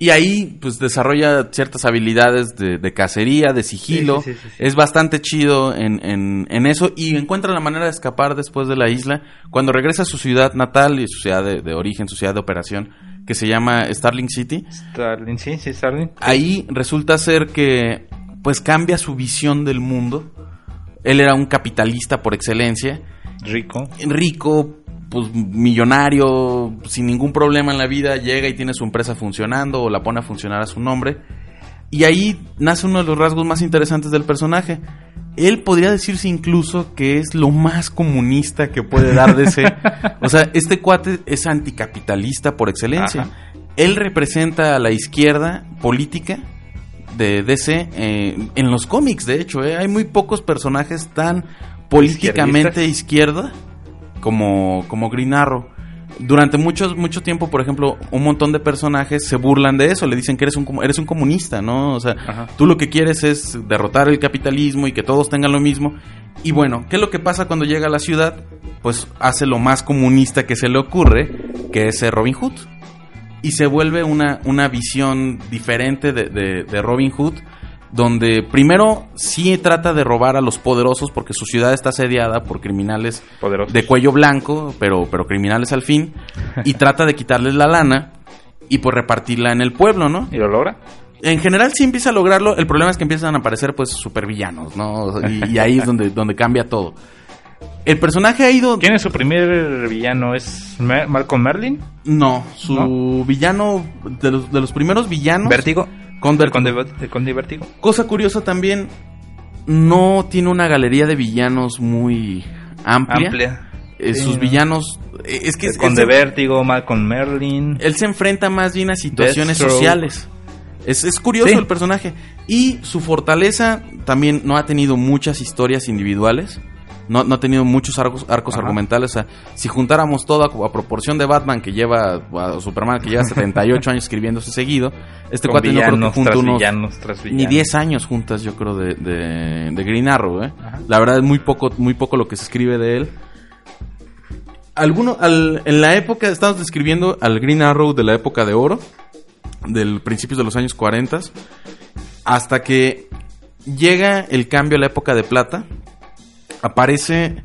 Y ahí, pues, desarrolla ciertas habilidades de, de cacería, de sigilo. Sí, sí, sí, sí, sí. Es bastante chido en, en, en eso. Y encuentra la manera de escapar después de la isla. Cuando regresa a su ciudad natal y su ciudad de, de origen, su ciudad de operación, que se llama Starling City Starling, sí, sí, Starling. ahí resulta ser que pues cambia su visión del mundo. Él era un capitalista por excelencia, Rico. rico, pues millonario, sin ningún problema en la vida, llega y tiene su empresa funcionando o la pone a funcionar a su nombre. Y ahí nace uno de los rasgos más interesantes del personaje. Él podría decirse incluso que es lo más comunista que puede dar DC. o sea, este cuate es anticapitalista por excelencia. Ajá. Él representa a la izquierda política de DC eh, en los cómics, de hecho. eh, Hay muy pocos personajes tan políticamente izquierda como, como Green Arrow. durante mucho, mucho tiempo, por ejemplo, un montón de personajes se burlan de eso, le dicen que eres un, eres un comunista, ¿no? O sea, Ajá. tú lo que quieres es derrotar el capitalismo y que todos tengan lo mismo. Y bueno, ¿qué es lo que pasa cuando llega a la ciudad? Pues hace lo más comunista que se le ocurre, que es Robin Hood. Y se vuelve una, una visión diferente de, de- de Robin Hood, donde primero sí trata de robar a los poderosos porque su ciudad está asediada por criminales Poderosos. de cuello blanco, pero, pero criminales al fin, y trata de quitarles la lana y pues repartirla en el pueblo, ¿no? ¿Y lo logra? En general sí empieza a lograrlo, el problema es que empiezan a aparecer pues supervillanos, ¿no? Y, y ahí es donde, donde cambia todo. El personaje ha ido... ¿Quién es su primer villano? ¿Es Mer- Malcolm Merlin? No, su villano, de los, de los primeros villanos... ¿Vértigo? Con ¿El Vertigo. conde, el conde Vértigo? Cosa curiosa también, no tiene una galería de villanos muy amplia. Amplia. Eh, Sí, sus ¿no? villanos... eh, Es que es- él se- Vértigo, Malcolm Merlin. él se enfrenta más bien a situaciones Deathstroke. sociales. Es, es curioso Sí. el personaje. Y su fortaleza también no ha tenido muchas historias individuales. No, no ha tenido muchos arcos, arcos Ajá. argumentales. O sea, si juntáramos todo a, a proporción de Batman que lleva, a Superman que lleva 78 años escribiéndose seguido, este con cuate no creo que junta unos villanos ni villanos. 10 años juntas, yo creo, de, de, de Green Arrow, ¿eh? La verdad es muy poco, muy poco lo que se escribe de él. Alguno, al- en la época, estamos describiendo al Green Arrow de la época de oro, del principios de los años 40, hasta que llega el cambio a la época de plata, aparece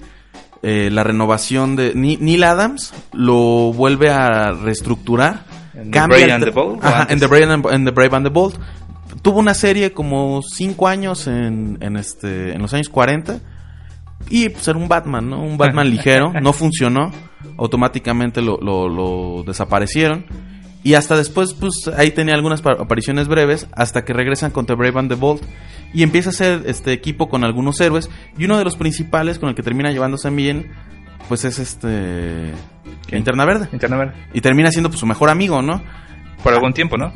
eh, la renovación de Neil Adams, lo vuelve a reestructurar. ¿En The Brave and the Bold Ajá, en The Brave and, en The Brave and the Bold. Tuvo una serie como cinco años en, en este, en los años 40. Y pues era un Batman, ¿no? Un Batman ligero. No funcionó. Automáticamente lo, lo- lo desaparecieron. Y hasta después, pues ahí tenía algunas pa- apariciones breves. Hasta que regresan con The Brave and the Bold. Y empieza a hacer este equipo con algunos héroes. Y uno de los principales con el que termina llevándose bien. Pues es este. ¿Quién? Linterna Verde. Linterna Verde. Y termina siendo pues, su mejor amigo, ¿no? Por algún tiempo, ¿no?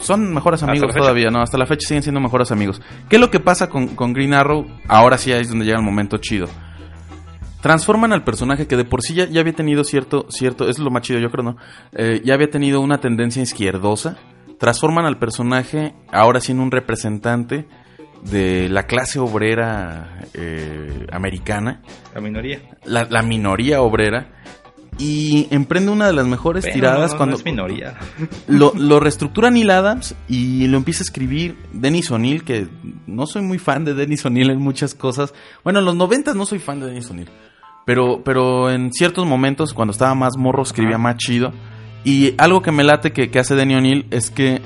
Son mejores ¿Hasta amigos todavía, ¿no? Hasta la fecha siguen siendo mejores amigos. ¿Qué es lo que pasa con, con Green Arrow? Ahora sí ahí es donde llega el momento chido. Transforman al personaje que de por sí ya, ya había tenido cierto, cierto, es lo más chido yo creo, ¿no? Eh, ya había tenido una tendencia izquierdosa. Transforman al personaje ahora sí en un representante de la clase obrera eh, americana, La minoría. la, la minoría obrera, y emprende una de las mejores Pero tiradas no, no cuando es minoría. lo, lo reestructura Neil Adams y lo empieza a escribir Dennis O'Neill, que no soy muy fan de Dennis O'Neill en muchas cosas. Bueno, en los noventas no soy fan de Dennis O'Neill. Pero, pero en ciertos momentos, cuando estaba más morro, escribía más chido. Y algo que me late que, que hace Denny O'Neill es que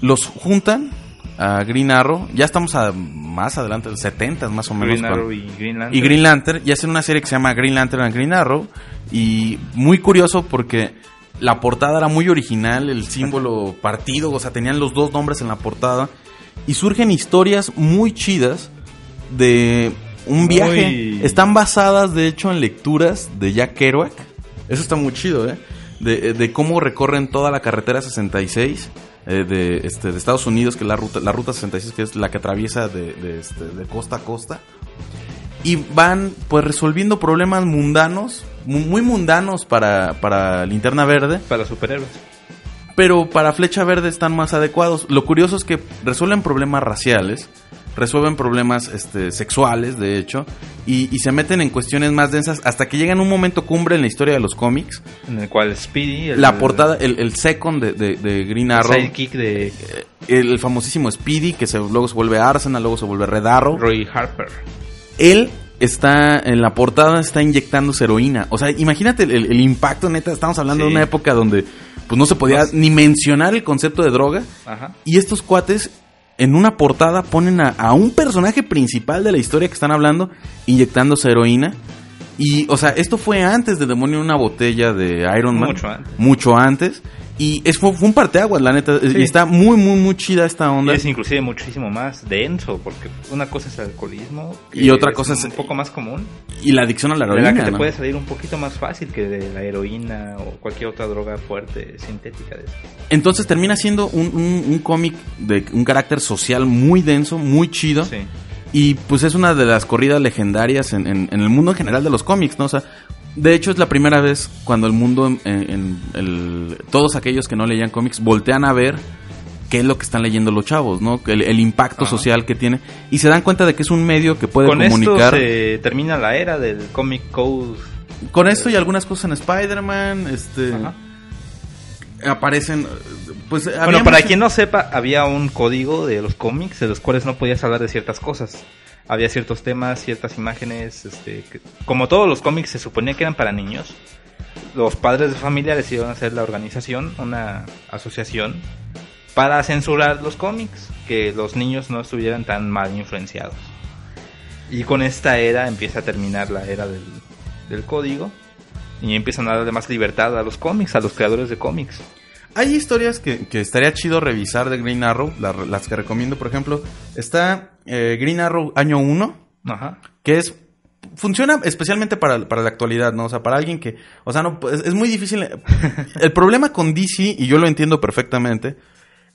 los juntan a Green Arrow. Ya estamos a más adelante, 70 más o menos. Green con- Arrow y Green Lantern. y Green Lantern y hacen una serie que se llama Green Lantern and Green Arrow y muy curioso porque la portada era muy original, el símbolo partido, o sea, tenían los dos nombres en la portada y surgen historias muy chidas de un viaje. Están basadas de hecho en lecturas de Jack Kerouac. Eso está muy chido, ¿eh? De, de cómo recorren toda la carretera 66 eh, de, este, de Estados Unidos, que es la ruta, la ruta 66, que es la que atraviesa de, de, este, de costa a costa. Y van pues resolviendo problemas mundanos, mu- muy mundanos para, para Linterna Verde, Para superhéroes. pero para Flecha Verde están más adecuados. Lo curioso es que resuelven problemas raciales, resuelven problemas este, sexuales, de hecho, y, y se meten en cuestiones más densas hasta que llegan un momento cumbre en la historia de los cómics. En el cual Speedy. El, La portada, el, el second de, de- de Green el Arrow, sidekick de el famosísimo Speedy, que se, luego se vuelve Arsenal, luego se vuelve Red Arrow. Roy Harper. Él está en la portada, está inyectándose heroína. O sea, imagínate el, el impacto, neta. Estamos hablando Sí. de una época donde pues no se podía ni mencionar el concepto de droga. Ajá. Y estos cuates en una portada ponen a, a un personaje principal de la historia que están hablando inyectándose heroína. Y, o sea, esto fue antes de Demonio en una botella de Iron Man. Mucho antes. Mucho antes. Y es, fue, fue un parteaguas, la neta. Sí. Y está muy, muy, muy chida esta Y onda. es inclusive muchísimo más denso, porque una cosa es el alcoholismo Y otra es cosa es- un poco más común, Y la adicción a la heroína. la que te ¿no? puede salir un poquito más fácil que de la heroína o cualquier otra droga fuerte sintética de eso. Entonces termina siendo un, un- un cómic de un carácter social muy denso, muy chido. Sí. Y pues es una de las corridas legendarias en, en- en el mundo en general de los cómics, ¿no? O sea, De hecho, es la primera vez cuando el mundo, en, en el- todos aquellos que no leían cómics, voltean a ver qué es lo que están leyendo los chavos, ¿no? El, el impacto Ajá. social que tiene. Y se dan cuenta de que es un medio que puede Con comunicar. esto se termina la era del Comic Code. Con esto y algunas cosas en Spider-Man, este... Ajá. Aparecen, pues... Bueno, para mucho- quien no sepa, había un código de los cómics de los cuales no podías hablar de ciertas cosas. Había ciertos temas, ciertas imágenes, este, como todos los cómics se suponía que eran para niños. Los padres de familia decidieron hacer la organización, una asociación, para censurar los cómics, que los niños no estuvieran tan mal influenciados. Y con esta era empieza a terminar la era del, del código y empiezan a darle más libertad a los cómics, a los creadores de cómics. Hay historias que, que estaría chido revisar de Green Arrow, la- las que recomiendo, por ejemplo, está eh, Green Arrow año 1, Ajá. que es funciona especialmente para, para la actualidad, ¿no? O sea, para alguien que, o sea, no es, es muy difícil. El problema con DC y yo lo entiendo perfectamente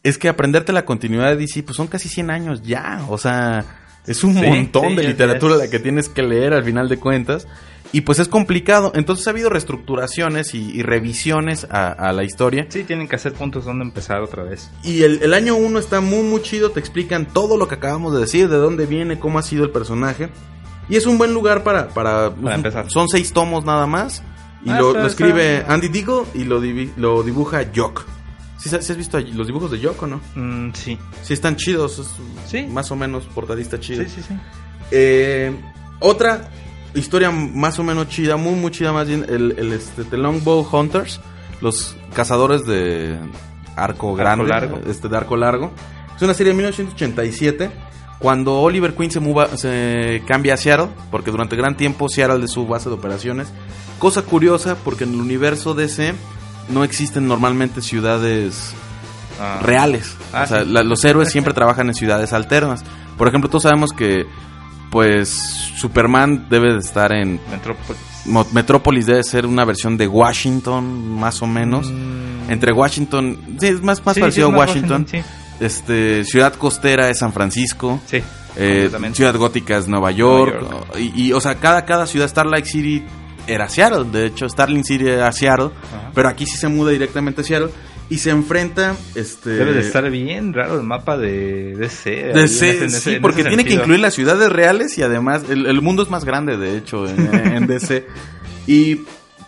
es que aprenderte la continuidad de DC pues son casi 100 años ya, o sea, es un Sí, montón sí, de literatura la que tienes que leer al final de cuentas y pues es complicado. Entonces ha habido reestructuraciones y, y revisiones a, a la historia. Sí, tienen que hacer puntos donde empezar otra vez. Y el, el año 1 está muy, muy chido. Te explican todo lo que acabamos de decir, de dónde viene, cómo ha sido el personaje. Y es un buen lugar para... Para, Para empezar. Son seis tomos nada más. Y Ah, lo, escribe Andy Deagle y lo, divi- lo dibuja Jock. ¿Sí, has visto los dibujos de Jock o no? Mm, sí. Sí están chidos. es Sí. Más o menos portadista chido. Sí, sí, sí. Eh, otra historia más o menos chida, muy muy chida más bien, el, el este, The Longbow Hunters, los cazadores de arco grande, largo. este de arco largo. Es una serie de 1987 cuando Oliver Queen se, muva, se cambia a Seattle, porque durante gran tiempo Seattle es su base de operaciones. Cosa curiosa, porque en el universo DC no existen normalmente ciudades Ah, reales. Ah, o sea, sí. la- los héroes siempre trabajan en ciudades alternas. Por ejemplo, todos sabemos que pues Superman debe de estar en Metrópolis. Metrópolis debe ser una versión de Washington más o menos. Mm, Entre Washington, sí, es más más sí, parecido sí, a es más Washington. Sí, Este, ciudad costera es San Francisco. sí. Eh, ciudad gótica es Nueva York. Nueva York. Y, y, o sea, cada, cada ciudad, Starlight City era Seattle. De hecho, Starling City era Seattle. Ajá. Pero aquí sí se muda directamente a Seattle. Y se enfrenta. Este, Debe de estar bien raro el mapa de DC. ahí de en C- ese- sí, porque tiene que incluir las ciudades reales y además el, el mundo es más grande, de hecho, en, en DC. Y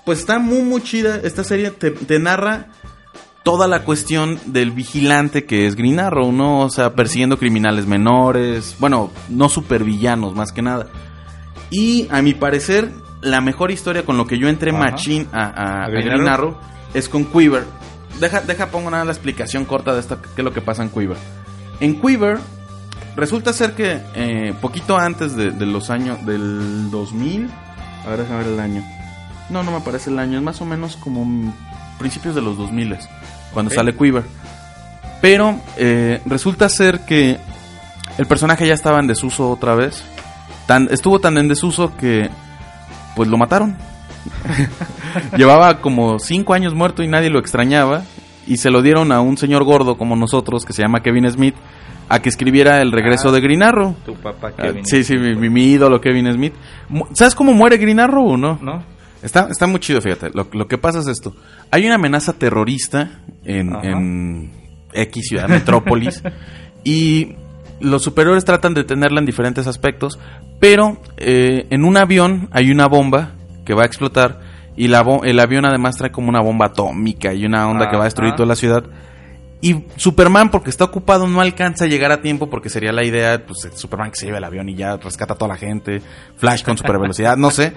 pues está muy, muy chida. Esta serie te, te narra toda la cuestión del vigilante que es Green Arrow, ¿no? O sea, persiguiendo criminales menores, bueno, no supervillanos más que nada. Y a mi parecer, la mejor historia con lo que yo entré Ajá. machín a, a- ¿A a Green Green, Arrow? Arrow es con Quiver. Deja, deja pongo nada la explicación corta de esto, qué es lo que pasa en Quiver. En Quiver, resulta ser que eh, poquito antes de, de los años del 2000, a ver, déjame ver el año. No, no me aparece el año, es más o menos como principios de los 2000 cuando sale Quiver. Pero eh, resulta ser que el personaje ya estaba en desuso otra vez. Tan, estuvo tan en desuso que pues lo mataron. Llevaba como cinco años muerto y nadie lo extrañaba. Y se lo dieron a un señor gordo como nosotros, que se llama Kevin Smith, a que escribiera el regreso Ah. de Green Arrow. Tu papá Ah, Kevin. sí, sí, mi, ídolo Kevin Smith. ¿Sabes cómo muere Green Arrow o no? ¿No? Está, está muy chido, fíjate. Lo, lo que pasa es esto. Hay una amenaza terrorista en, X ciudad, Metrópolis. y los superiores tratan de detenerla en diferentes aspectos. Pero eh, en un avión hay una bomba que va a explotar. Y la el avión además trae como una bomba atómica y una onda que va a destruir toda la ciudad. Y Superman, porque está ocupado, no alcanza a llegar a tiempo porque sería la idea, pues Superman que se lleve el avión y ya rescata a toda la gente. Flash con super velocidad, no sé.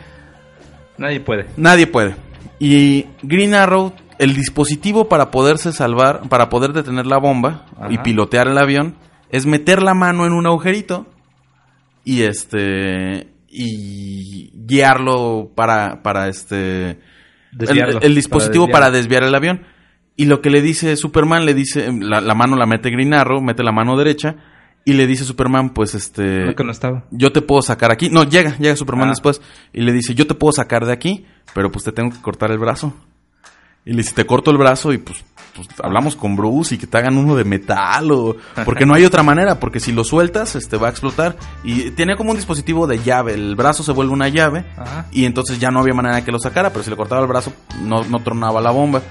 Nadie puede. Nadie puede. Y Green Arrow, el dispositivo para poderse salvar, para poder detener la bomba Ajá. y pilotear el avión, es meter la mano en un agujerito y este y guiarlo para para este el, Desviarlo, el dispositivo para para desviar el avión. Y lo que le dice Superman, le dice, la, la mano la mete Green Arrow, mete la mano derecha, y le dice Superman, pues este Lo que no estaba. yo te puedo sacar aquí. No, llega, llega Superman Ah. después y le dice, yo te puedo sacar de aquí, pero pues te tengo que cortar el brazo. Y le dice, te corto el brazo y pues, pues hablamos con Bruce y que te hagan uno de metal o... Porque no hay otra manera, porque si lo sueltas, este va a explotar. Y tenía como un dispositivo de llave, el brazo se vuelve una llave Ajá. y entonces ya no había manera de que lo sacara, pero si le cortaba el brazo no, no tronaba la bomba.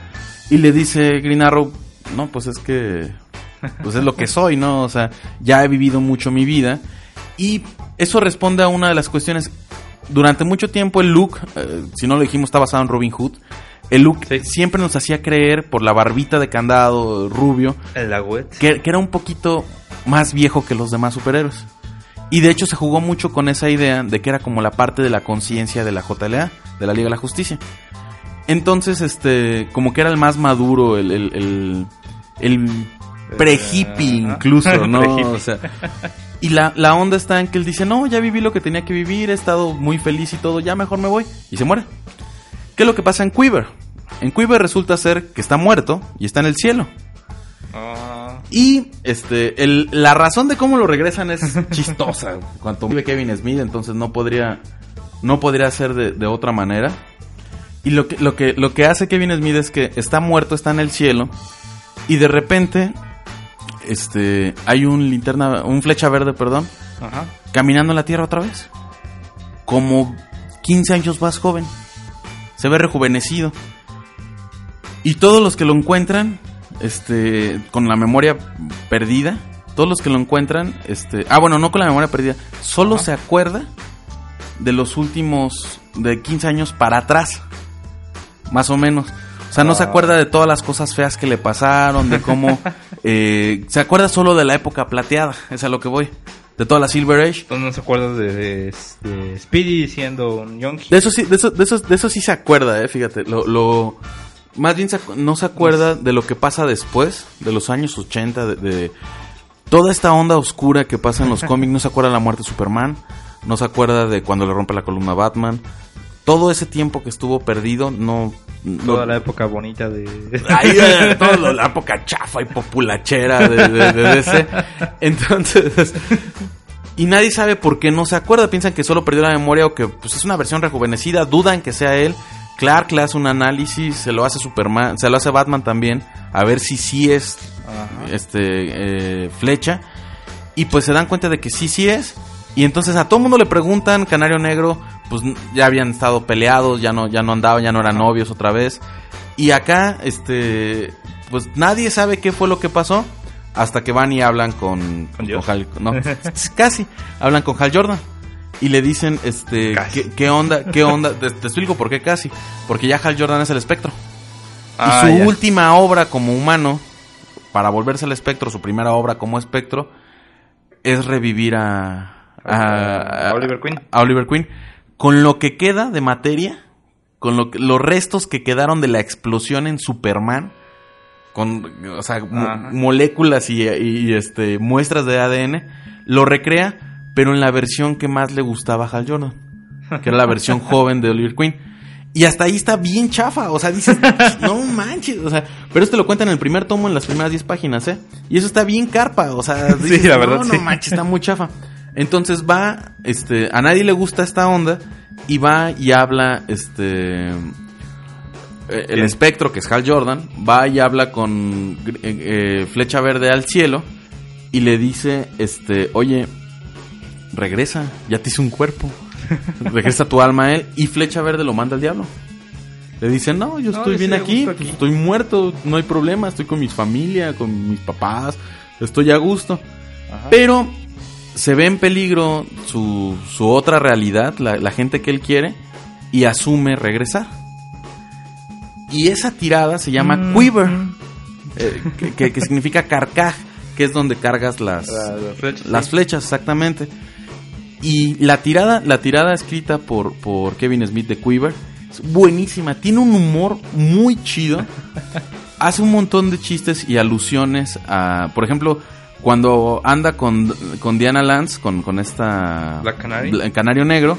Y le dice Green Arrow, no, pues es que... Pues es lo que soy, ¿no? O sea, ya he vivido mucho mi vida. Y eso responde a una de las cuestiones. Durante mucho tiempo el look, eh, si no lo dijimos, está basado en Robin Hood. El look Sí. siempre nos hacía creer, por la barbita de candado rubio, El que, que era un poquito más viejo que los demás superhéroes. Y de hecho se jugó mucho con esa idea de que era como la parte de la conciencia de la JLA, de la Liga de la Justicia. Entonces, este, como que era el más maduro, el, el, el, el pre-hippie Ajá. incluso, ¿no? O sea, y la, la onda está en que él dice, no, ya viví lo que tenía que vivir, he estado muy feliz y todo, ya mejor me voy. Y se muere. ¿Qué es lo que pasa en Quiver? En Quiver resulta ser que está muerto y está en el cielo. Ah, Y este, el- la razón de cómo lo regresan es chistosa. Cuanto vive Kevin Smith, entonces no podría, no podría ser de, de otra manera. Y lo que, lo que, lo que hace Kevin Smith es que está muerto, está en el cielo, y de repente, este, hay un linterna, un flecha verde, perdón, ajá. caminando en la tierra otra vez. Como 15 años más joven. Se ve rejuvenecido. Y todos los que lo encuentran, este, con la memoria perdida, todos los que lo encuentran, este, ah, bueno, no con la memoria perdida, solo se acuerda de los últimos, de 15 años para atrás, más o menos. O sea, no se Ah. acuerda de todas las cosas feas que le pasaron, de cómo, eh, se acuerda solo de la época plateada, es a lo que voy, de toda la Silver Age. Entonces no se acuerda de, de- de Speedy siendo un yonki. De eso sí, de eso, de eso, de eso sí se acuerda, eh, fíjate. Lo, lo- más bien no se acuerda de lo que pasa después, de los años 80, de, de toda esta onda oscura que pasa en los cómics. No se acuerda de la muerte de Superman, no se acuerda de cuando le rompe la columna a Batman. Todo ese tiempo que estuvo perdido, no. Toda no- la época bonita de... Ahí, eh, lo- la época chafa y populachera de, de- de DC. Entonces, y nadie sabe por qué no se acuerda. Piensan que solo perdió la memoria o que pues, es una versión rejuvenecida. Dudan que sea él. Clark le hace un análisis, se lo hace Superman, se lo hace Batman también, a ver si sí es Ajá. este eh, flecha. Y pues se dan cuenta de que sí, sí es. Y entonces a todo mundo le preguntan, Canario Negro, pues ya habían estado peleados, ya no, ya no andaban, ya no eran novios otra vez. Y acá, este, pues nadie sabe qué fue lo que pasó hasta que van y hablan con, ¿Con? Hal, no, casi, hablan con Hal Jordan. Y le dicen, este. ¿qué, qué onda? ¿Qué onda? Te, te explico por qué casi. Porque ya Hal Jordan es el espectro. Ah, y su ya. última obra como humano, para volverse al espectro, su primera obra como espectro, es revivir a, a, A Oliver Queen. a Oliver Queen. Con lo que queda de materia, con lo los restos que quedaron de la explosión en Superman, con o sea, mo- Ajá. moléculas y, y, este, muestras de ADN, lo recrea, pero en la versión que más le gustaba a Hal Jordan, que era la versión joven de Oliver Queen. Y hasta ahí está bien chafa, o sea, dices, no manches, o sea, pero esto lo cuentan en el primer tomo en las primeras 10 páginas, ¿eh? Y eso está bien carpa, o sea, Sí, la verdad, no, sí. no manches, está muy chafa. Entonces va, este, a nadie le gusta esta onda y va y habla, este, eh, el Bien. espectro que es Hal Jordan, va y habla con eh, eh, Flecha Verde al cielo y le dice, este, oye, regresa, ya te hice un cuerpo, regresa tu alma a él y Flecha Verde lo manda al diablo. Le dice, no, yo No, estoy bien aquí, pues, aquí". estoy muerto, no hay problema, estoy con mi familia, con mis papás, estoy a gusto. Ajá. Pero se ve en peligro su, su otra realidad, la, la gente que él quiere, y asume regresar. Y esa tirada se llama Mm. Quiver, eh, que, que- que significa carcaj, que es donde cargas las, La- las flechas, las sí. flechas, exactamente. Y la tirada, la tirada escrita por, por Kevin Smith de Quiver es buenísima. Tiene un humor muy chido. Hace un montón de chistes y alusiones a, por ejemplo, cuando anda con, con Diana Lance, con, con esta Black Canary. Bla- Canario Negro,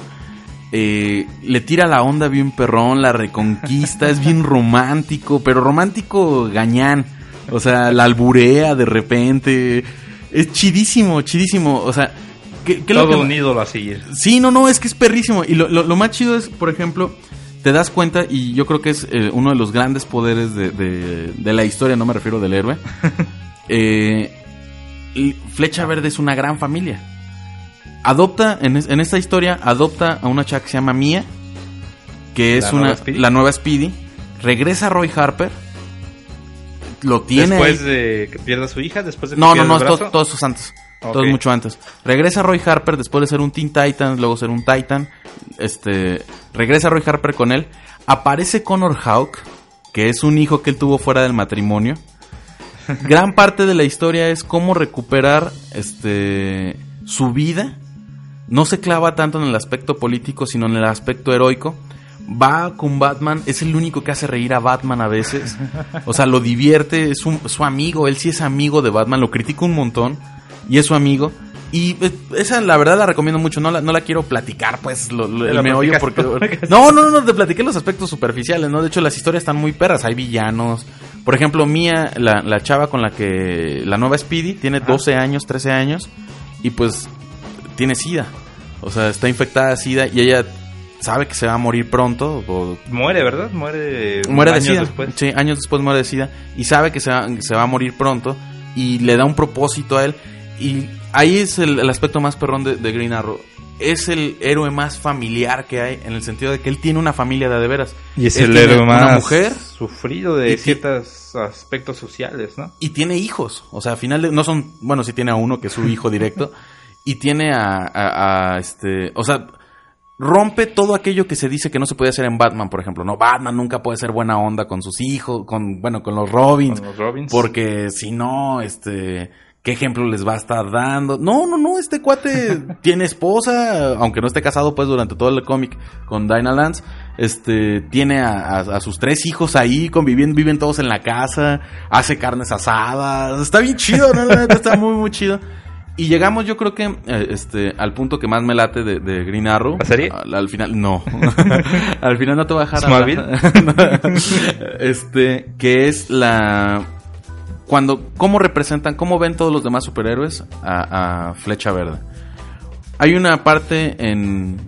eh, le tira la onda bien perrón, la reconquista, es bien romántico, pero romántico gañán. O sea, la alburea de repente. Es chidísimo, chidísimo. O sea, ¿qué, qué es lo Todo que- un ídolo a seguir. Sí, no, no, es que es perrísimo. Y lo, lo- lo más chido es, por ejemplo, te das cuenta, y yo creo que es eh, uno de los grandes poderes de, de- de la historia, no me refiero del héroe. eh, Flecha Verde es una gran familia. Adopta, en, es- en esta historia, adopta a una chava que se llama Mia, que es La una, nueva Speedy. la nueva Speedy. Regresa Roy Harper. Lo tiene. Después ahí. de que pierda a su hija, después de que No, no, no, el es todo, brazo. Todo eso es antes. Todo Ok. es mucho antes. Regresa Roy Harper después de ser un Teen Titan, luego ser un Titan. Este, regresa Roy Harper con él. Aparece Connor Hawk, que es un hijo que él tuvo fuera del matrimonio. Gran parte de la historia es cómo recuperar este su vida. No se clava tanto en el aspecto político, sino en el aspecto heroico. Va con Batman, es el único que hace reír a Batman a veces. O sea, lo divierte, es un- su amigo, él sí es amigo de Batman, lo critica un montón y es su amigo. Y eh, esa la verdad la recomiendo mucho, no la, no la quiero platicar pues lo, lo- el meollo porque... No, no, no, te platiqué los aspectos superficiales, ¿no? De hecho las historias están muy perras, hay villanos. Por ejemplo, Mía, la, la chava con la que... La nueva Speedy, tiene 12 años, 13 años y pues tiene SIDA. O sea, está infectada de SIDA y ella sabe que se va a morir pronto o Muere, ¿verdad? Muere, muere de años SIDA. después. Sí, años después muere de SIDA. Y sabe que se va, se va a morir pronto. Y le da un propósito a él. Y ahí es el, el aspecto más perrón de, de Green Arrow. Es el héroe más familiar que hay. En el sentido de que él tiene una familia de de veras. Y es Él el héroe más Una mujer sufrido de ciertos aspectos sociales, ¿no? y tiene hijos. O sea, al final de- no son, bueno, sí tiene a uno que es su hijo directo. y tiene a, a- a, este, o sea, rompe todo aquello que se dice que no se puede hacer en Batman, por ejemplo. No, Batman nunca puede ser buena onda con sus hijos, con, bueno, con los Robins. Con los Robins. Porque si no, este, ¿qué ejemplo les va a estar dando? No, no, no, este cuate tiene esposa, aunque no esté casado pues durante todo el cómic con Dinah Lance, este, tiene a, a- a sus tres hijos ahí conviviendo, viven todos en la casa, hace carnes asadas, está bien chido, ¿no? Está muy, muy chido. Y llegamos, yo creo que, eh, este, al punto que más me late de, de Green Arrow. ¿La serie? Al, al final, no. al final no te voy a dejar ¿Smallville? hablar. este, que es la cuando cómo representan, cómo ven todos los demás superhéroes a, a Flecha Verde. Hay una parte en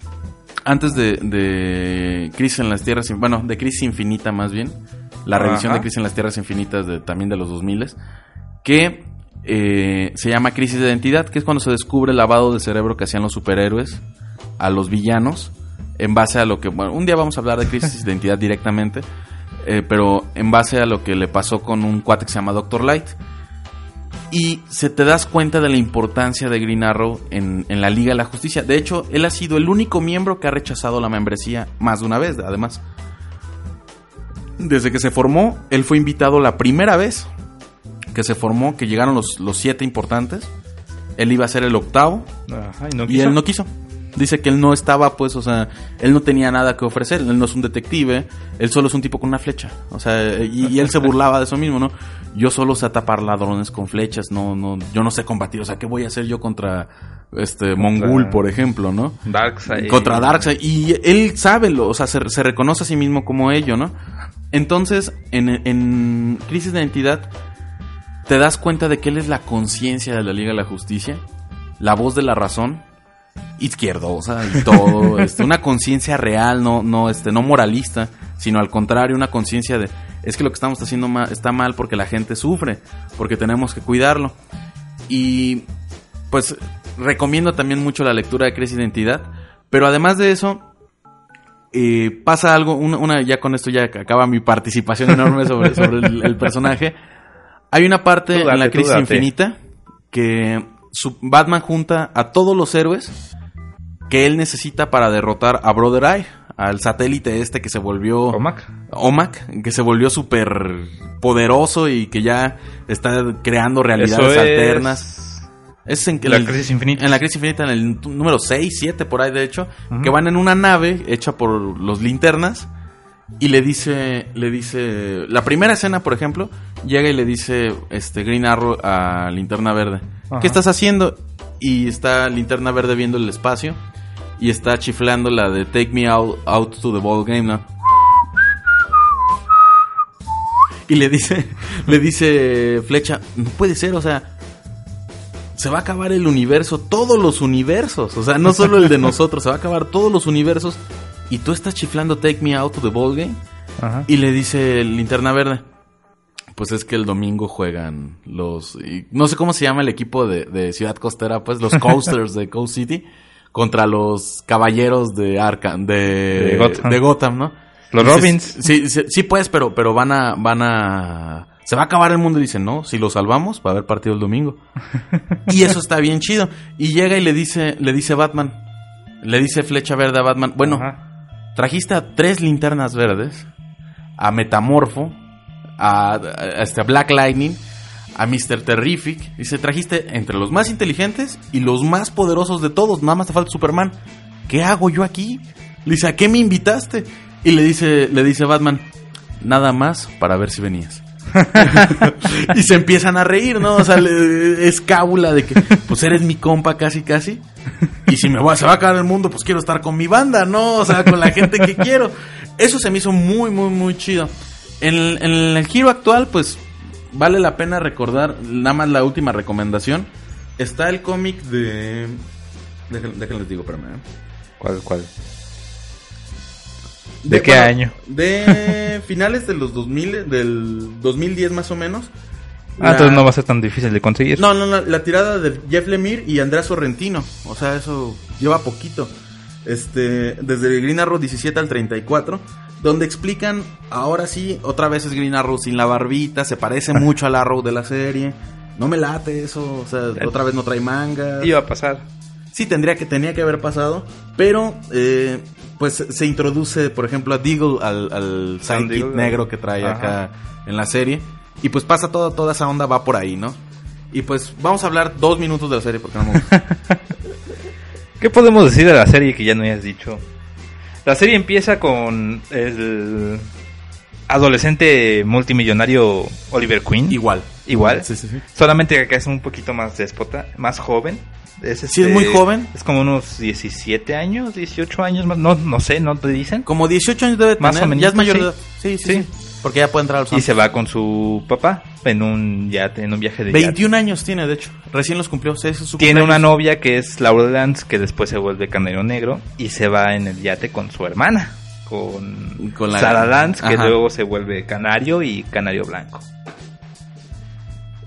antes de, de Crisis en las Tierras, bueno, de Crisis Infinita más bien, la revisión Ajá. de Crisis en las Tierras Infinitas de también de los 2000 que eh, se llama Crisis de Identidad, que es cuando se descubre el lavado de cerebro que hacían los superhéroes a los villanos en base a lo que, bueno, un día vamos a hablar de Crisis de Identidad directamente, eh, pero en base a lo que le pasó con un cuate que se llama Doctor Light. Y se te das cuenta de la importancia de Green Arrow en, en la Liga de la Justicia. De hecho, él ha sido el único miembro que ha rechazado la membresía más de una vez, además. Desde que se formó, él fue invitado la primera vez que se formó, que llegaron los, los siete importantes. Él iba a ser el octavo Ajá, y no y quiso. él no quiso. Dice que él no estaba, pues, o sea, él no tenía nada que ofrecer. Él no es un detective, él solo es un tipo con una flecha. O sea, y, y él se burlaba de eso mismo, ¿no? Yo solo sé tapar ladrones con flechas, no, no, yo no sé combatir. O sea, ¿qué voy a hacer yo contra este Mongul, por ejemplo, no? Darkseid. Contra Darkseid. Y él sabe, lo, o sea, se, se reconoce a sí mismo como ello, ¿no? Entonces, en, en Crisis de Identidad, te das cuenta de que él es la conciencia de la Liga de la Justicia, la voz de la razón, izquierdosa y todo, este, una conciencia real, no, no, este, no moralista, sino al contrario, una conciencia de es que lo que estamos haciendo está mal porque la gente sufre, porque tenemos que cuidarlo. Y pues recomiendo también mucho la lectura de Crisis de Identidad, pero además de eso, eh, pasa algo, una, una- ya con esto ya acaba mi participación enorme sobre, sobre el, el personaje. Hay una parte date, en la crisis infinita que su- Batman junta a todos los héroes que él necesita para derrotar a Brother Eye, al satélite este que se volvió Comac. Omac, que se volvió súper poderoso y que ya está creando realidades es... alternas. Es en, en La el- Crisis Infinita. En la crisis infinita, en el número 6, 7 por ahí de hecho, que van en una nave hecha por los linternas y le dice, le dice, la primera escena, por ejemplo, llega y le dice, este, Green Arrow a Linterna Verde, Ajá. ¿qué estás haciendo? Y está Linterna Verde viendo el espacio y está chiflando la de Take Me Out, out to the Ball Game, ¿no? Y le dice, le dice Flecha, no puede ser, o sea, se va a acabar el universo, todos los universos, o sea, no solo el de nosotros, se va a acabar todos los universos y tú estás chiflando Take Me Out to the Ball Game. Ajá. Y le dice linterna verde. Pues es que el domingo juegan los. y no sé cómo se llama el equipo de, de Ciudad Costera, pues los Coasters de Coast City. Contra los caballeros de Arkham, de, De Gotham. de Gotham, ¿no? Los Dices, Robins. Sí, sí, sí, pues, pero, pero van a, van a. Se va a acabar el mundo y dicen, no, si lo salvamos, va a haber partido el domingo. y eso está bien chido. Y llega y le dice, le dice Batman. Le dice Flecha Verde a Batman. Bueno, Ajá. trajiste a tres linternas verdes, a Metamorfo, a, a este, a Black Lightning, a Mr. Terrific. Dice, trajiste entre los más inteligentes y los más poderosos de todos. Nada más te falta Superman. ¿Qué hago yo aquí? Le dice, ¿a qué me invitaste? Y le dice, le dice Batman, nada más para ver si venías. y se empiezan a reír, ¿no? O sea, le- es cábula de que, pues eres mi compa casi, casi. Y si me va, se va a acabar el mundo, pues quiero estar con mi banda, ¿no? O sea, con la gente que quiero. Eso se me hizo muy, muy, muy chido. En el, en el giro actual, pues vale la pena recordar, nada más la última recomendación. Está el cómic de... Déjenles, digo, espérame. ¿eh? ¿Cuál, cuál? ¿De qué año? De finales de los 2000, del 2010 más o menos. Ah, La- entonces no va a ser tan difícil de conseguir. No, no, no, la tirada de Jeff Lemire y Andrés Sorrentino. O sea, eso lleva poquito. Este, desde el Green Arrow 17 al 34, donde explican, ahora sí, otra vez es Green Arrow sin la barbita, se parece mucho al Arrow de la serie. No me late eso, o sea, otra vez no trae manga. Iba a pasar. Sí, tendría que, tenía que haber pasado, pero eh, pues se introduce, por ejemplo, a Deagle, al, al sidekick negro que trae Ajá. acá en la serie, y pues pasa toda, toda esa onda, va por ahí, ¿no? Y pues vamos a hablar dos minutos de la serie porque no me gusta. ¿Qué podemos decir de la serie que ya no hayas dicho? La serie empieza con el adolescente multimillonario Oliver Queen. Igual. Igual. Sí, sí, sí. Solamente que acá es un poquito más déspota, más joven. Es, Sí, es muy joven. Es como unos 17 años, 18 años más. No, no sé, no te dicen. Como 18 años debe tener, Más o menos, ya es mayor de edad. Sí. sí. Porque ya puede entrar al Y Santos. se va con su papá en un yate, en un viaje de yate. 21 años tiene, de hecho. Recién los cumplió. Su Tiene una novia que es Laurel Lance, que después se vuelve Canario Negro y se va en el yate con su hermana, con, Con la- Sarah Lance, que Ajá. luego se vuelve Canario y Canario Blanco.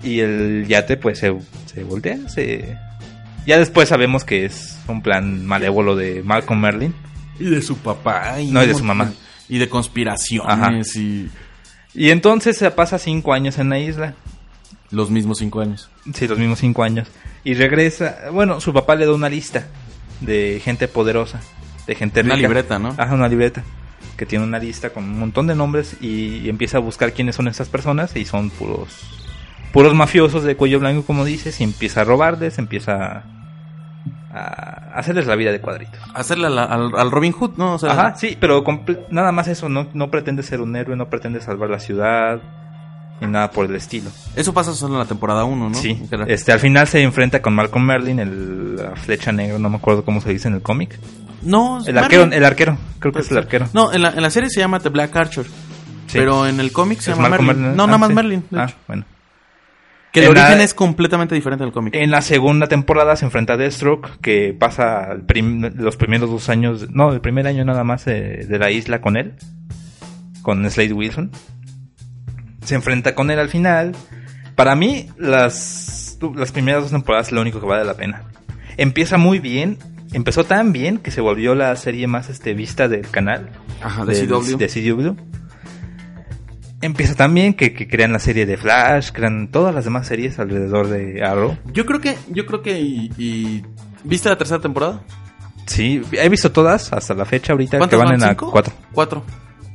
Y el yate pues se, se voltea, se... Ya después sabemos que es un plan malévolo de Malcolm Merlin. Y de su papá. No, y de su mamá. Y de conspiraciones y Y entonces se pasa cinco años en la isla. los mismos cinco años. Sí, los mismos cinco años. Y regresa. Bueno, su papá le da una lista de gente poderosa, de gente Una rica. libreta, ¿no? Ajá, una libreta. Que tiene una lista con un montón de nombres y, empieza a buscar quiénes son estas personas y son puros puros mafiosos de cuello blanco, como dices, y empieza a robarles, empieza a, hacerles la vida de cuadritos. Hacerle al, al Robin Hood, ¿no? O sea, Ajá, sí, pero nada más eso, no, no pretende ser un héroe, no pretende salvar la ciudad, ni nada por el estilo. Eso pasa solo en la temporada 1, ¿no? Sí, este, al final se enfrenta con Malcolm Merlin, el, la flecha negra, no me acuerdo cómo se dice en el cómic. No, El arquero, Merlin. el arquero, creo que es el arquero. No, en la, en la serie se llama The Black Archer. Sí. Pero en el cómic se ¿Es llama Malcolm Merlin. No, nada Ah, más sí. Merlin. Ah, bueno. Que el En la- origen es completamente diferente del cómic. En la segunda temporada se enfrenta a Deathstroke, que pasa prim- los primeros dos años, no, el primer año nada más eh, de la isla con él, con Slade Wilson. Se enfrenta con él al final. Para mí, las, las primeras dos temporadas es lo único que vale la pena. Empieza muy bien, empezó tan bien que se volvió la serie más este, vista del canal. Ajá, de CW. de CW. Empieza también que, que crean la serie de Flash, crean todas las demás series alrededor de Arrow. Yo creo que, yo creo que y, y- ¿Viste la tercera temporada? Sí, he visto todas hasta la fecha ahorita que ¿Cuántas van van? en la ¿Cinco? 4. Cuatro.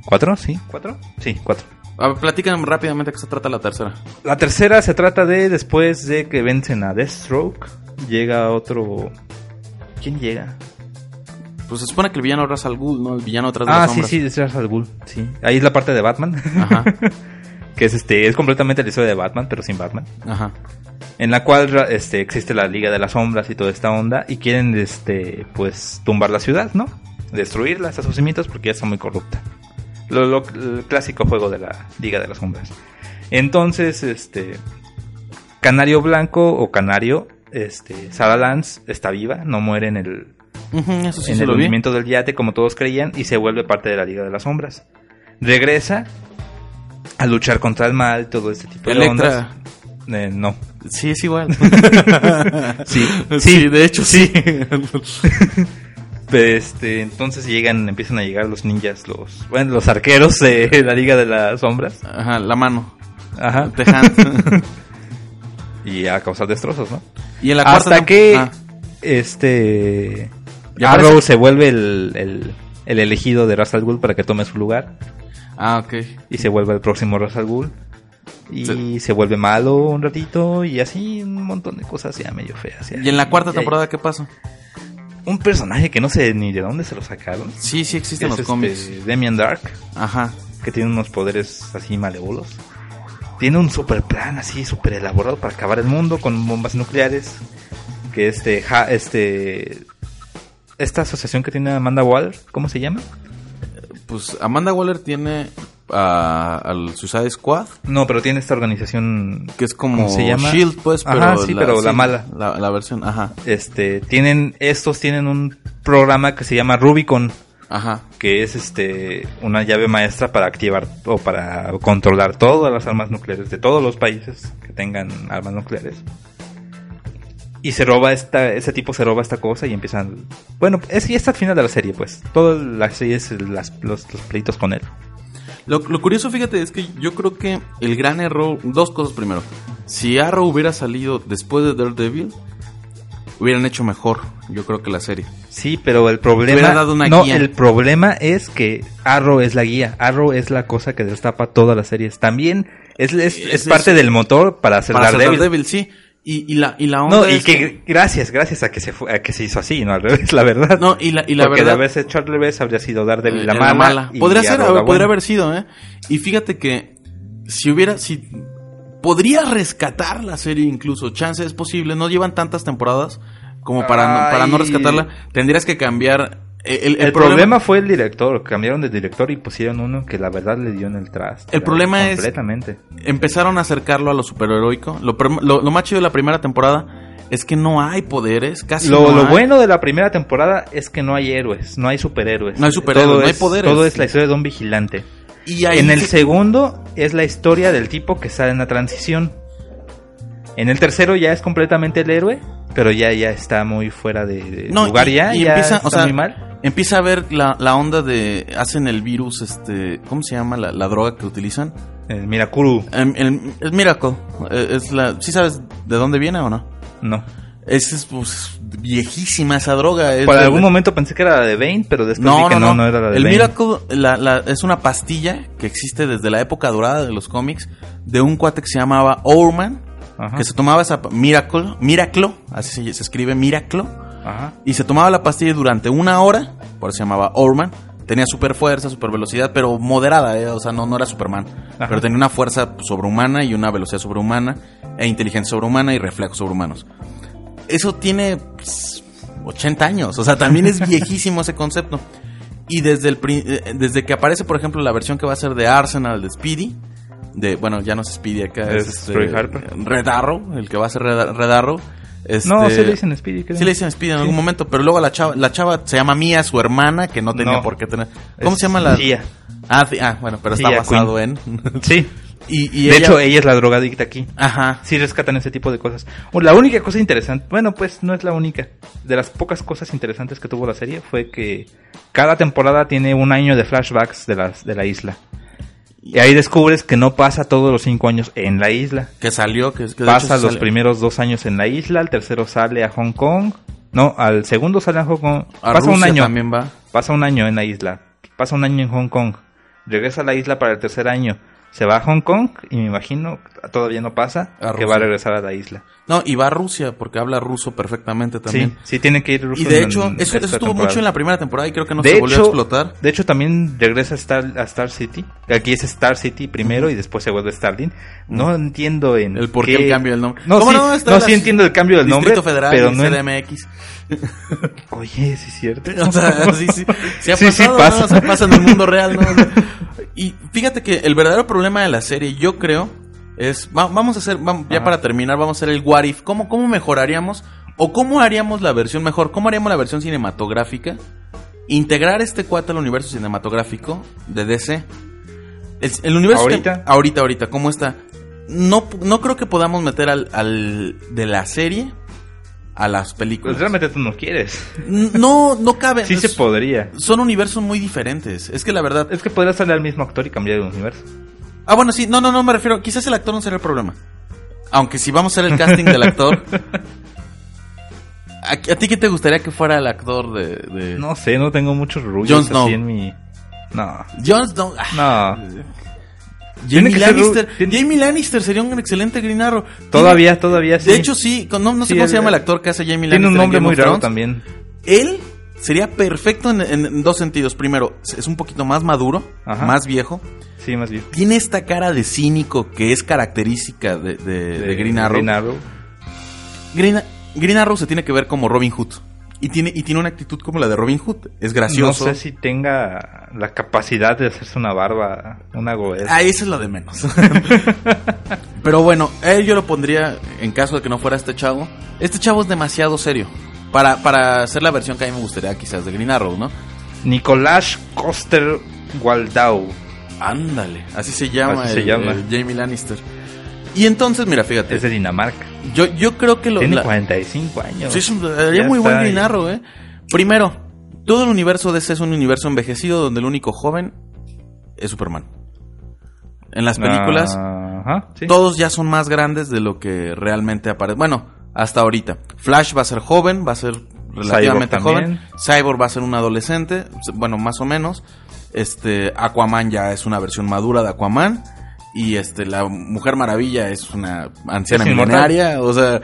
¿Cuatro? Sí, ¿cuatro? Sí, cuatro. A ver, platícame rápidamente qué se trata la tercera. La tercera se trata de después de que vencen a Deathstroke, llega otro... ¿Quién llega? Pues se supone que el villano es Ra's al Ghul, ¿no? El villano tras de Ah, las sí, sombras. sí, es Ra's al Ghul, sí. Ahí es la parte de Batman, Ajá, que es este, es completamente la historia de Batman, pero sin Batman. ajá. en la cual este existe la Liga de las Sombras y toda esta onda y quieren este pues tumbar la ciudad, ¿no? Destruirla hasta sus cimientos porque ya está muy corrupta. Lo, lo- el clásico juego de la Liga de las Sombras. Entonces, este Canario Blanco o Canario, este Sarah Lance está viva, no muere en el Ujú, eso sí en el hundimiento del yate, como todos creían, y se vuelve parte de la Liga de las Sombras. Regresa a luchar contra el mal, todo este tipo de ondas. Electra. Eh, no. Sí, es igual. Sí, sí, de hecho sí. Este, entonces llegan, empiezan a llegar los ninjas, los, bueno, los arqueros de la Liga de las Sombras. Ajá, la mano. Ajá. Y a causar destrozos, ¿no? y en la Hasta tem- que Ah, este Ya Arrow parece- se vuelve el, el, el elegido de Ra's al Ghul para que tome su lugar ah, ok. y se vuelve el próximo Ra's al Ghul y Sí. se vuelve malo un ratito y así un montón de cosas ya medio feas. ya. ¿Y en la cuarta temporada qué pasa? un personaje que no sé ni de dónde se lo sacaron. Sí, sí existen los este cómics. Demian Dark, Ajá. que tiene unos poderes así malévolos. Tiene un super plan así, super elaborado para acabar el mundo con bombas nucleares. Que este, ja- este, esta asociación que tiene Amanda Waller, ¿cómo se llama? Pues Amanda Waller tiene a- al Suicide Squad, No, pero tiene esta organización, que es como ¿Cómo se llama? Shield, pues, pero, Ajá, sí, pero la mala. La, la versión, ajá, este, tienen, estos tienen un programa que se llama Rubicon, ajá. que es este, una llave maestra para activar o para controlar todas las armas nucleares de todos los países que tengan armas nucleares. Y se roba esta, ese tipo se roba esta cosa y empiezan, bueno, es y está al final de la serie, pues, toda la serie es el- las- los, los pleitos con él. Lo, lo curioso, fíjate, es que yo creo que el gran error, dos cosas primero. Si Arrow hubiera salido después de Daredevil, hubieran hecho mejor, yo creo que la serie. Sí, pero el problema. hubiera dado una no, guía. el problema es que Arrow es la guía. Arrow es la cosa que destapa todas las series. También es, es, es Es- parte del motor para hacer Para hacer Daredevil. Daredevil, sí. Y, y la, y la onda No, y es que, gracias, gracias a que se fue, a que se hizo así, no al revés, la verdad. No, y la, y la Porque de verdad... haberse hecho al revés habría sido Daredevil Eh, la mala. Podría ser, podría buena. haber sido, ¿eh? Y fíjate que si hubiera, si podría rescatar la serie incluso, chance es posible, no llevan tantas temporadas como para, no, para no rescatarla, tendrías que cambiar eh, el, El, problema, fue el director, cambiaron de director y pusieron uno que la verdad le dio en el traste. El problema es- Completamente. empezaron a acercarlo a lo superheroico. Lo, lo, lo más chido de la primera temporada es que no hay poderes, casi Lo, no lo hay. bueno de la primera temporada es que no hay héroes, no hay superhéroes. No hay superhéroes, Todo no hay es- poderes. Todo es la historia de un vigilante. Y En el segundo es la historia del tipo que está en la transición. En el tercero ya es completamente el héroe, pero ya, ya está muy fuera de, de No, lugar y- ya, y ya empieza, está o sea, muy mal. Empieza a ver la, la onda de hacen el virus, este, ¿cómo se llama la, la droga que utilizan? El Mirakuru, Em, el, el Miracle. Eh, Es la, ¿sí sabes de dónde viene o no? no. Es, es, pues, viejísima esa droga. es Por de- algún momento pensé que era la de Bane, pero después vi No, que no, no, no. no era la de el Bane. Miracle la, la- es una pastilla que existe desde la época dorada de los cómics de un cuate que se llamaba Ourman, Ajá. que se tomaba esa Miracle, Miraclo, así se, se escribe Miraclo, Ajá. y se tomaba la pastilla durante una hora, por eso se llamaba Ourman. Tenía super fuerza, super velocidad, pero moderada, ¿eh? o sea, no, no era Superman. Ajá. Pero tenía una fuerza sobrehumana y una velocidad sobrehumana, e inteligencia sobrehumana y reflejos sobrehumanos. Eso tiene pues, 80 años, o sea, también es viejísimo ese concepto. Y desde, el, eh, desde que aparece, por ejemplo, la versión que va a ser de Arsenal, de Speedy, de, bueno, ya no es Speedy acá, es, Es este, Harper. Red Arrow, el que va a ser Red, Red Arrow. este, No, sí le dicen Speedy, creo. Sí le dicen Speedy en Sí. algún momento, pero luego la chava, la chava se llama Mía, su hermana, que no tenía No. por qué tener. ¿Cómo se llama la? Tia. Ah, sí, ah, bueno, pero está basado en. Sí. y, y de ella- hecho, ella es la drogadicta aquí. Ajá. Sí rescatan ese tipo de cosas. La única cosa interesante, bueno, pues no es la única. De las pocas cosas interesantes que tuvo la serie fue que cada temporada tiene un año de flashbacks de, las, de la isla. Y ahí descubres que no pasa todos los cinco años en la isla. Que salió, que, que Pasa los primeros dos años en la isla, al tercero sale a Hong Kong. No, al segundo sale a Hong Kong. A pasa un año. también va. Pasa un año en la isla. Pasa un año en Hong Kong. Regresa a la isla para el tercer año. Se va a Hong Kong y me imagino, todavía no pasa, que va a regresar a la isla. No, y va a Rusia, porque habla ruso perfectamente también. Sí, sí tiene que ir ruso Y de hecho, en eso, eso estuvo temporada. mucho en la primera temporada y creo que no de se volvió hecho, a explotar. De hecho, también regresa a Star, a Star City. Aquí es Star City primero y después se vuelve Starling. No entiendo en El por qué el cambio del nombre. No, ¿Cómo sí, no? No, sí entiendo el cambio del nombre, Distrito Federal, pero no CDMX. Oye, sí es cierto. O sea, sí, sí. Sí ha Sí, pasado, pasa. ¿no? O sea, pasa en el mundo real, ¿no? Y fíjate que el verdadero problema de la serie, yo creo, es... va- vamos a hacer, ya Ajá. para terminar, vamos a hacer el what if. ¿Cómo, cómo mejoraríamos ¿O cómo haríamos la versión mejor? ¿Cómo haríamos la versión cinematográfica? Integrar este cuate al universo cinematográfico de DC. El, el universo ¿Ahorita? que- ahorita, ahorita, ¿cómo está? No, no creo que podamos meter al, al de la serie a las películas. Pues realmente tú no quieres. No, no cabe. Sí se podría. Son universos muy diferentes. Es que la verdad. Es que podría salir al mismo actor y cambiar de universo. Ah, bueno, sí. No, no, no me refiero. Quizás el actor no sería el problema. Aunque si vamos a hacer el casting del actor. ¿A, a ti qué te gustaría que fuera el actor de. de... No sé, no tengo muchos Snow. así en mi... No, Jon Snow. ah, no. Jamie ser Lannister. tiene- Jamie Lannister sería un excelente Green Arrow. Todavía, todavía sí. De hecho, sí. No, no sé Sí, cómo se llama el actor que hace Jamie Lannister. Tiene un nombre muy raro también. Él sería perfecto en, dos sentidos. Primero, es un poquito más maduro, Ajá. más viejo. Sí, más bien. Tiene esta cara de cínico que es característica de, de- de Green Arrow. Green Arrow. Green, Green Arrow se tiene que ver como Robin Hood. Y tiene, y tiene una actitud como la de Robin Hood. Es gracioso. No sé si tenga la capacidad de hacerse una barba, una goez. Ah, eso es lo de menos. Pero bueno, él yo lo pondría en caso de que no fuera este chavo. Este chavo es demasiado serio. Para, para hacer la versión que a mí me gustaría quizás de Green Arrow, ¿no? Nicolás Coster Waldau. Ándale, así se llama, Así se llama. el Jamie Lannister. Y entonces, mira, fíjate. Es de Dinamarca. Yo, yo creo que lo... Tiene la- 45 años. Sí, es un- Ya muy buen. Green Arrow, ¿eh? Primero, todo el universo de ese es un universo envejecido donde el único joven es Superman. En las películas, Ajá, sí. todos ya son más grandes de lo que realmente aparece. Bueno, hasta ahorita. Flash va a ser joven, va a ser relativamente Cyborg joven. Cyborg va a ser un adolescente, bueno, más o menos. Este, Aquaman ya es una versión madura de Aquaman. Y este, la Mujer Maravilla es una anciana milenaria, o sea,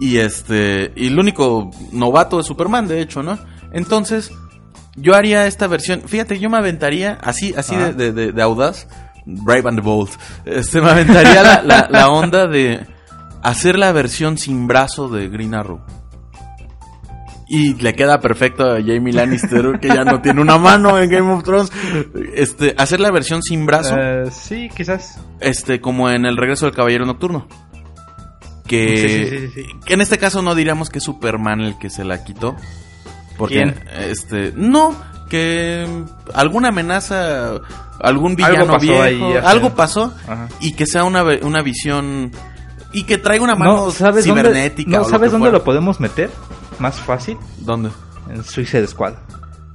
y este, y el único novato es Superman, de hecho, ¿no? Entonces, yo haría esta versión, fíjate, yo me aventaría así, así Ah. de, de- de- de audaz, Brave and the Bold, este, me aventaría la, la- la onda de hacer la versión sin brazo de Green Arrow. Y le queda perfecto a Jamie Lannister, que ya no tiene una mano en Game of Thrones. Este, hacer la versión sin brazo, Eh, sí, quizás. este, como en El regreso del Caballero Nocturno. Que, Sí, sí, sí, sí, sí. que en este caso no diríamos que es Superman el que se la quitó. Porque, ¿Quién? este, no, que alguna amenaza, algún Algo villano pasó viejo, ahí, algo pasó Ajá. y que sea una, una visión y que traiga una mano No, ¿sabes dónde, cibernética. no, ¿sabes dónde fuera. lo podemos meter? Más fácil. ¿Dónde? En Suicide Squad.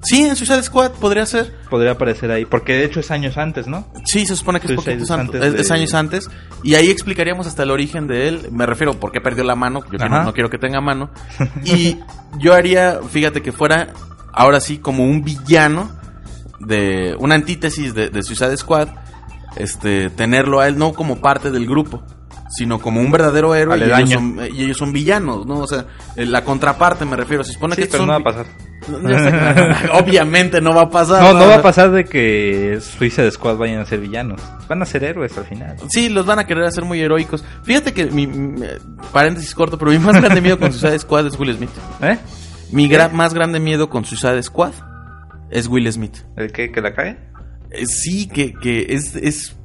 Sí, en Suicide Squad podría ser. Podría aparecer ahí. Porque de hecho es años antes, ¿no? Sí, se supone que es antes, antes es, es de- años antes. Y ahí explicaríamos hasta el origen de él. Me refiero por qué perdió la mano. Yo no, no quiero que tenga mano. Y yo haría, fíjate, que fuera ahora sí como un villano de una antítesis de, de Suicide Squad. Este, tenerlo a él no como parte del grupo, sino como un verdadero héroe. Y ellos, Aledaño. son, y ellos son villanos, ¿no? O sea, eh, la contraparte me refiero. Se supone Sí, que pero son no va a pasar. Sé Obviamente no va a pasar. No, no va a pasar de que Suicide Squad vayan a ser villanos. Van a ser héroes al final. Sí, los van a querer hacer muy heroicos. Fíjate que mi, mi- paréntesis corto, pero mi más grande miedo con Suicide Squad es Will Smith. ¿Eh? Mi gra- más grande miedo con Suicide Squad es Will Smith. ¿El que, que la cae? Eh, sí, que, que es, es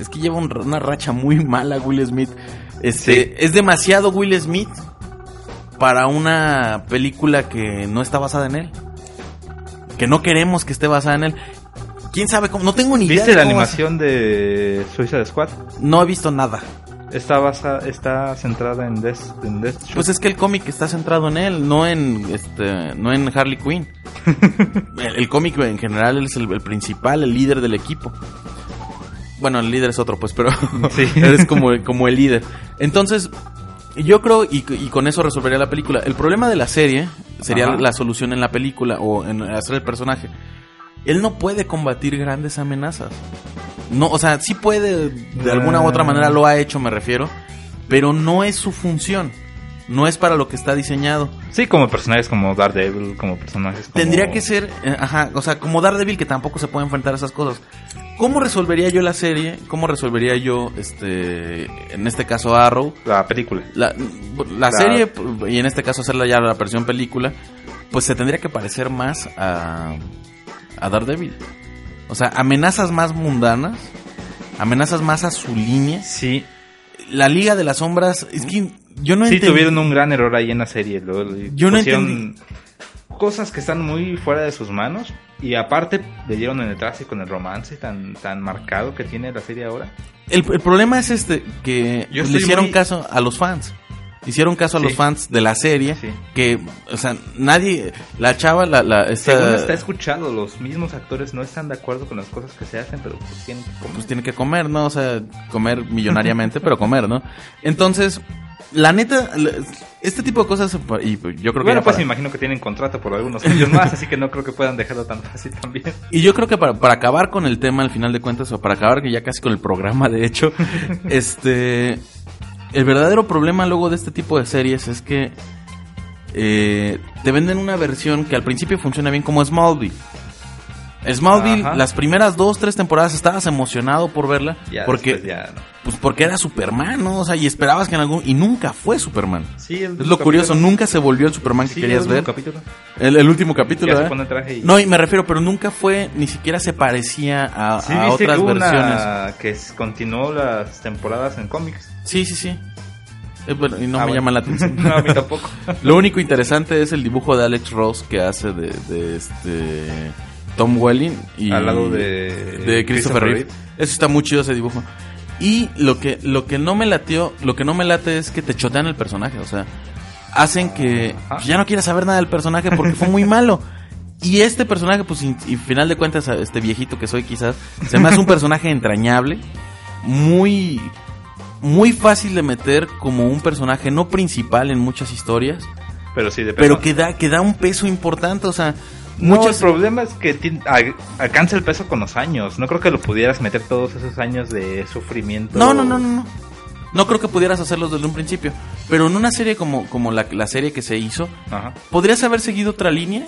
es que lleva un- una racha muy mala Will Smith. Este, Sí. es demasiado Will Smith para una película que no está basada en él. Que no queremos que esté basada en él. ¿Quién sabe cómo? No tengo ni idea. ¿Viste la animación de Suicide Squad? No he visto nada. Está, basa, está centrada en Death, en Deathstroke. Pues es que el cómic está centrado en él, no en este, no en Harley Quinn. el, el cómic en general es el, el principal, el líder del equipo. Bueno, el líder es otro, pues, pero Sí. eres como, como el líder. Entonces, yo creo, y, y con eso resolvería la película. El problema de la serie sería Ajá. la solución en la película o en hacer el personaje. Él no puede combatir grandes amenazas. No, o sea, sí puede, de alguna u otra Ah. manera lo ha hecho, me refiero, pero no es su función. No es para lo que está diseñado. Sí, como personajes como Daredevil, como personajes como... Tendría que ser, eh, ajá, o sea, como Daredevil que tampoco se puede enfrentar a esas cosas. ¿Cómo resolvería yo la serie? ¿Cómo resolvería yo, este, en este caso Arrow? La película. La, la La- serie, y en este caso hacerla ya la versión película, pues se tendría que parecer más a, a Daredevil. O sea, amenazas más mundanas, amenazas más a su línea. Sí, La Liga de las Sombras, es que yo no sí entendí- tuvieron un gran error ahí en la serie. lo- Yo no entendí. Cosas que están muy fuera de sus manos. Y aparte le dieron en el traste con el romance tan, tan marcado que tiene la serie ahora. El, el problema es este, que Yo pues, le hicieron muy- caso a los fans. Hicieron caso a Sí. los fans de la serie, Sí. que, o sea, nadie, la chava, la, la, esta, Según está escuchado, los mismos actores no están de acuerdo con las cosas que se hacen, pero pues tienen que comer. pues tiene que comer, ¿no? O sea, comer millonariamente, pero comer, ¿no? Entonces, la neta, este tipo de cosas, y pues, yo creo que bueno, pues para- me imagino que tienen contrato por algunos años más, así que no creo que puedan dejarlo tan fácil también. Y yo creo que para, para acabar con el tema al final de cuentas, o para acabar que ya casi con el programa, de hecho, este. El verdadero problema luego de este tipo de series es que eh, te venden una versión que al principio funciona bien como Smallville. Smallville, Ajá. las primeras dos, tres temporadas estabas emocionado por verla Ya, porque, ya no. pues porque era Superman, ¿no? O sea, y esperabas que en algún... Y nunca fue Superman. Sí, el Es lo curioso, capítulo- nunca se volvió el Superman que querías el ver. capítulo. El, el último capítulo, Ya se ¿verdad? pone el traje y... No, y me refiero, pero nunca fue, ni siquiera se parecía a, Sí, a otras versiones. que continuó las temporadas en cómics. Sí, sí, sí. Eh, bueno, y no Ah, me bueno. llama la atención. no, a mí tampoco. Lo único interesante es el dibujo de Alex Ross que hace de, de este Tom Welling y Al lado de, de Christopher Reeve. Eso está muy chido ese dibujo. Y lo que lo que no me latió, lo que no me late es que te chotean el personaje, o sea, hacen que Ajá. ya no quieras saber nada del personaje porque fue muy malo. Y este personaje, pues, y, y final de cuentas, este viejito que soy quizás, se me hace un personaje entrañable, muy, muy fácil de meter como un personaje no principal en muchas historias, Pero sí, de pero que da, que da un peso importante, o sea, No, muchas... el problema es que a- alcanza el peso con los años. No creo que lo pudieras meter todos esos años de sufrimiento. No, no, no, no, no. No creo que pudieras hacerlos desde un principio. Pero en una serie como, como la, la serie que se hizo, Ajá. podrías haber seguido otra línea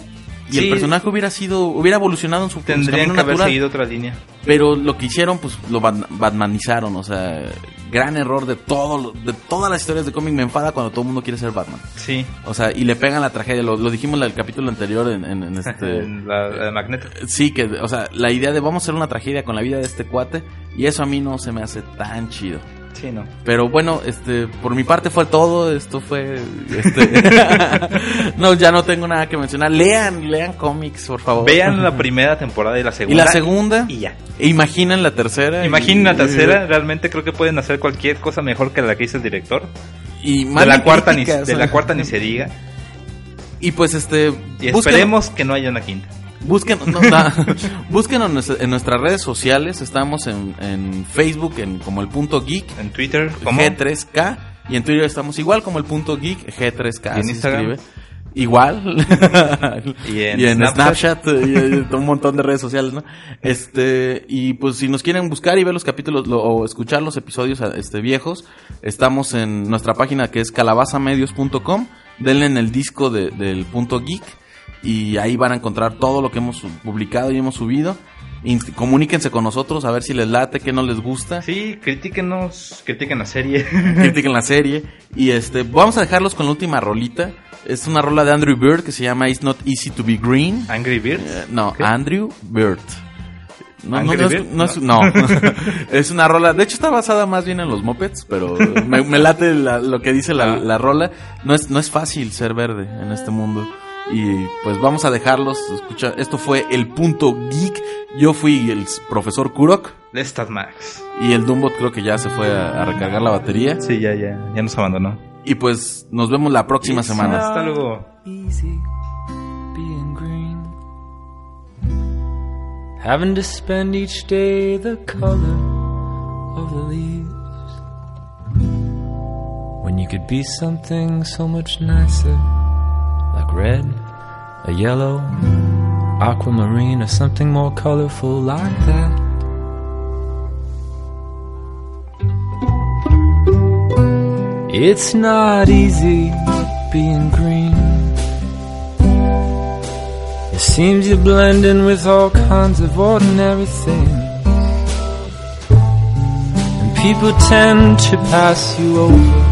y Sí. el personaje hubiera sido, hubiera evolucionado en su, en su Tendrían que haber natural. seguido otra línea. Pero lo que hicieron, pues lo bat- batmanizaron. O sea, gran error de todo, de todas las historias de cómic. Me enfada cuando todo el mundo quiere ser Batman. Sí. O sea, y le pegan la tragedia. Lo, lo dijimos en el capítulo anterior en, en- en este. En la, la de Magneto. Sí, que, o sea, la idea de vamos a hacer una tragedia con la vida de este cuate. Y eso a mí no se me hace tan chido. Sí, no. Pero bueno, este, por mi parte fue todo. Esto fue, este, no, ya no tengo nada que mencionar. Lean, lean cómics, por favor. Vean la primera temporada y la y segunda. la segunda. Y ya. E imaginen la tercera. Imaginen y- la tercera. Realmente creo que pueden hacer cualquier cosa mejor que la que hizo el director. Y De manden la cuarta ni, de la cuarta ni se diga. Y pues este. Y busquen- esperemos que no haya una quinta. Busquen, no, na- búsquenos en, nuestra- en nuestras redes sociales. Estamos en, en Facebook en, como el punto geek En Twitter, ¿cómo? G3K. Y en Twitter estamos igual como el punto geek G3K. ¿Y en Instagram? escribe. Igual. Y en Snapchat, Snapchat. y, y un montón de redes sociales, ¿no? Este, y pues si nos quieren buscar y ver los capítulos lo- o escuchar los episodios este viejos, estamos en nuestra página que es calabazamedios.com. Denle en el disco de- del punto geek y ahí van a encontrar todo lo que hemos publicado y hemos subido. Inst- comuníquense con nosotros a ver si les late, qué no les gusta. Sí, critíquenos, critiquen la serie. critiquen la serie. Y este, vamos a dejarlos con la última rolita. Es una rola de Andrew Bird que se llama It's Not Easy to Be Green. Angry Birds. Eh, no, ¿Qué? Andrew Bird. No, no, es, Bird? no es- no. Es una rola. De hecho, está basada más bien en los mopeds, pero me, me late la- lo que dice la, Ah. la rola. No es, no es fácil ser verde en este mundo. Y pues vamos a dejarlos. Escucha, esto fue el punto geek. Yo fui el profesor Kurok. Let's start Max. Y el Dumbot creo que ya se fue a, a recargar la batería. Sí, ya, ya, ya nos abandonó. Y pues nos vemos la próxima semana. Hasta luego. easy being green. Having to spend each day the color of the leaves. When you could be something so much nicer, red, a yellow, aquamarine, or something more colorful like that. It's not easy being green. It seems you're blending with all kinds of ordinary things. And people tend to pass you over.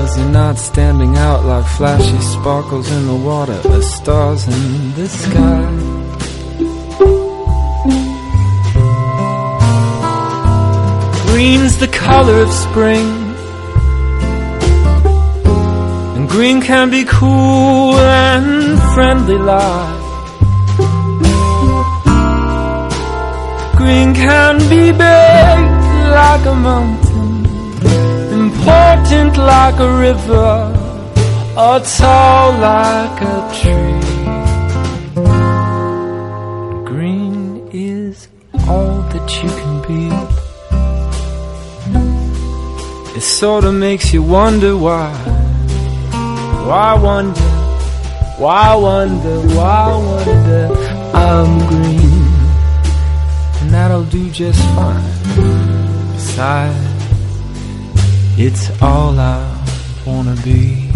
Cause you're not standing out like flashy sparkles in the water or stars in the sky. Green's the color of spring. And green can be cool and friendly like. Green can be big like a mountain, important like a river, or tall like a tree. Green is all that you can be. It sorta makes you wonder why. Why wonder? Why wonder? Why wonder? I'm green, and that'll do just fine. Besides, it's all I wanna be.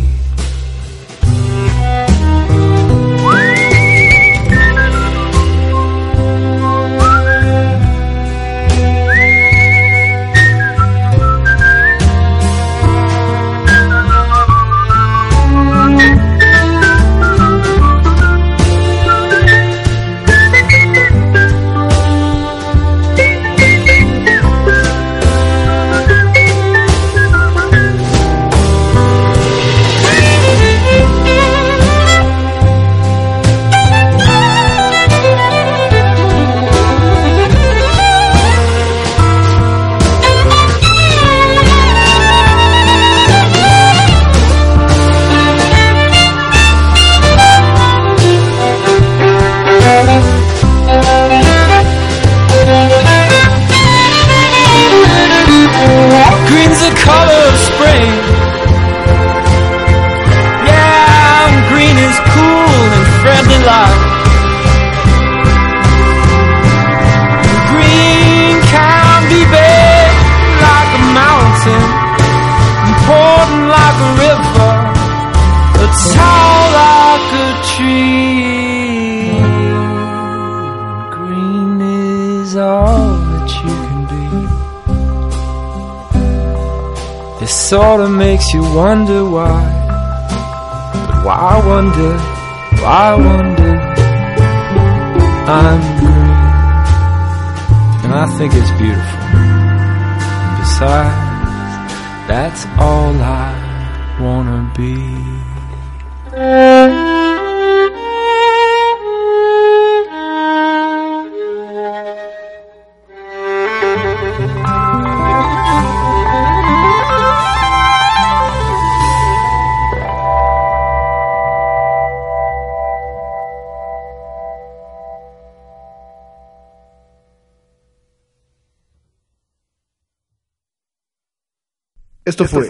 Esto fue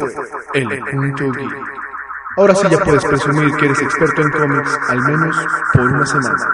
El Punto Geek. Ahora sí ya puedes presumir que eres experto en cómics, al menos por una semana.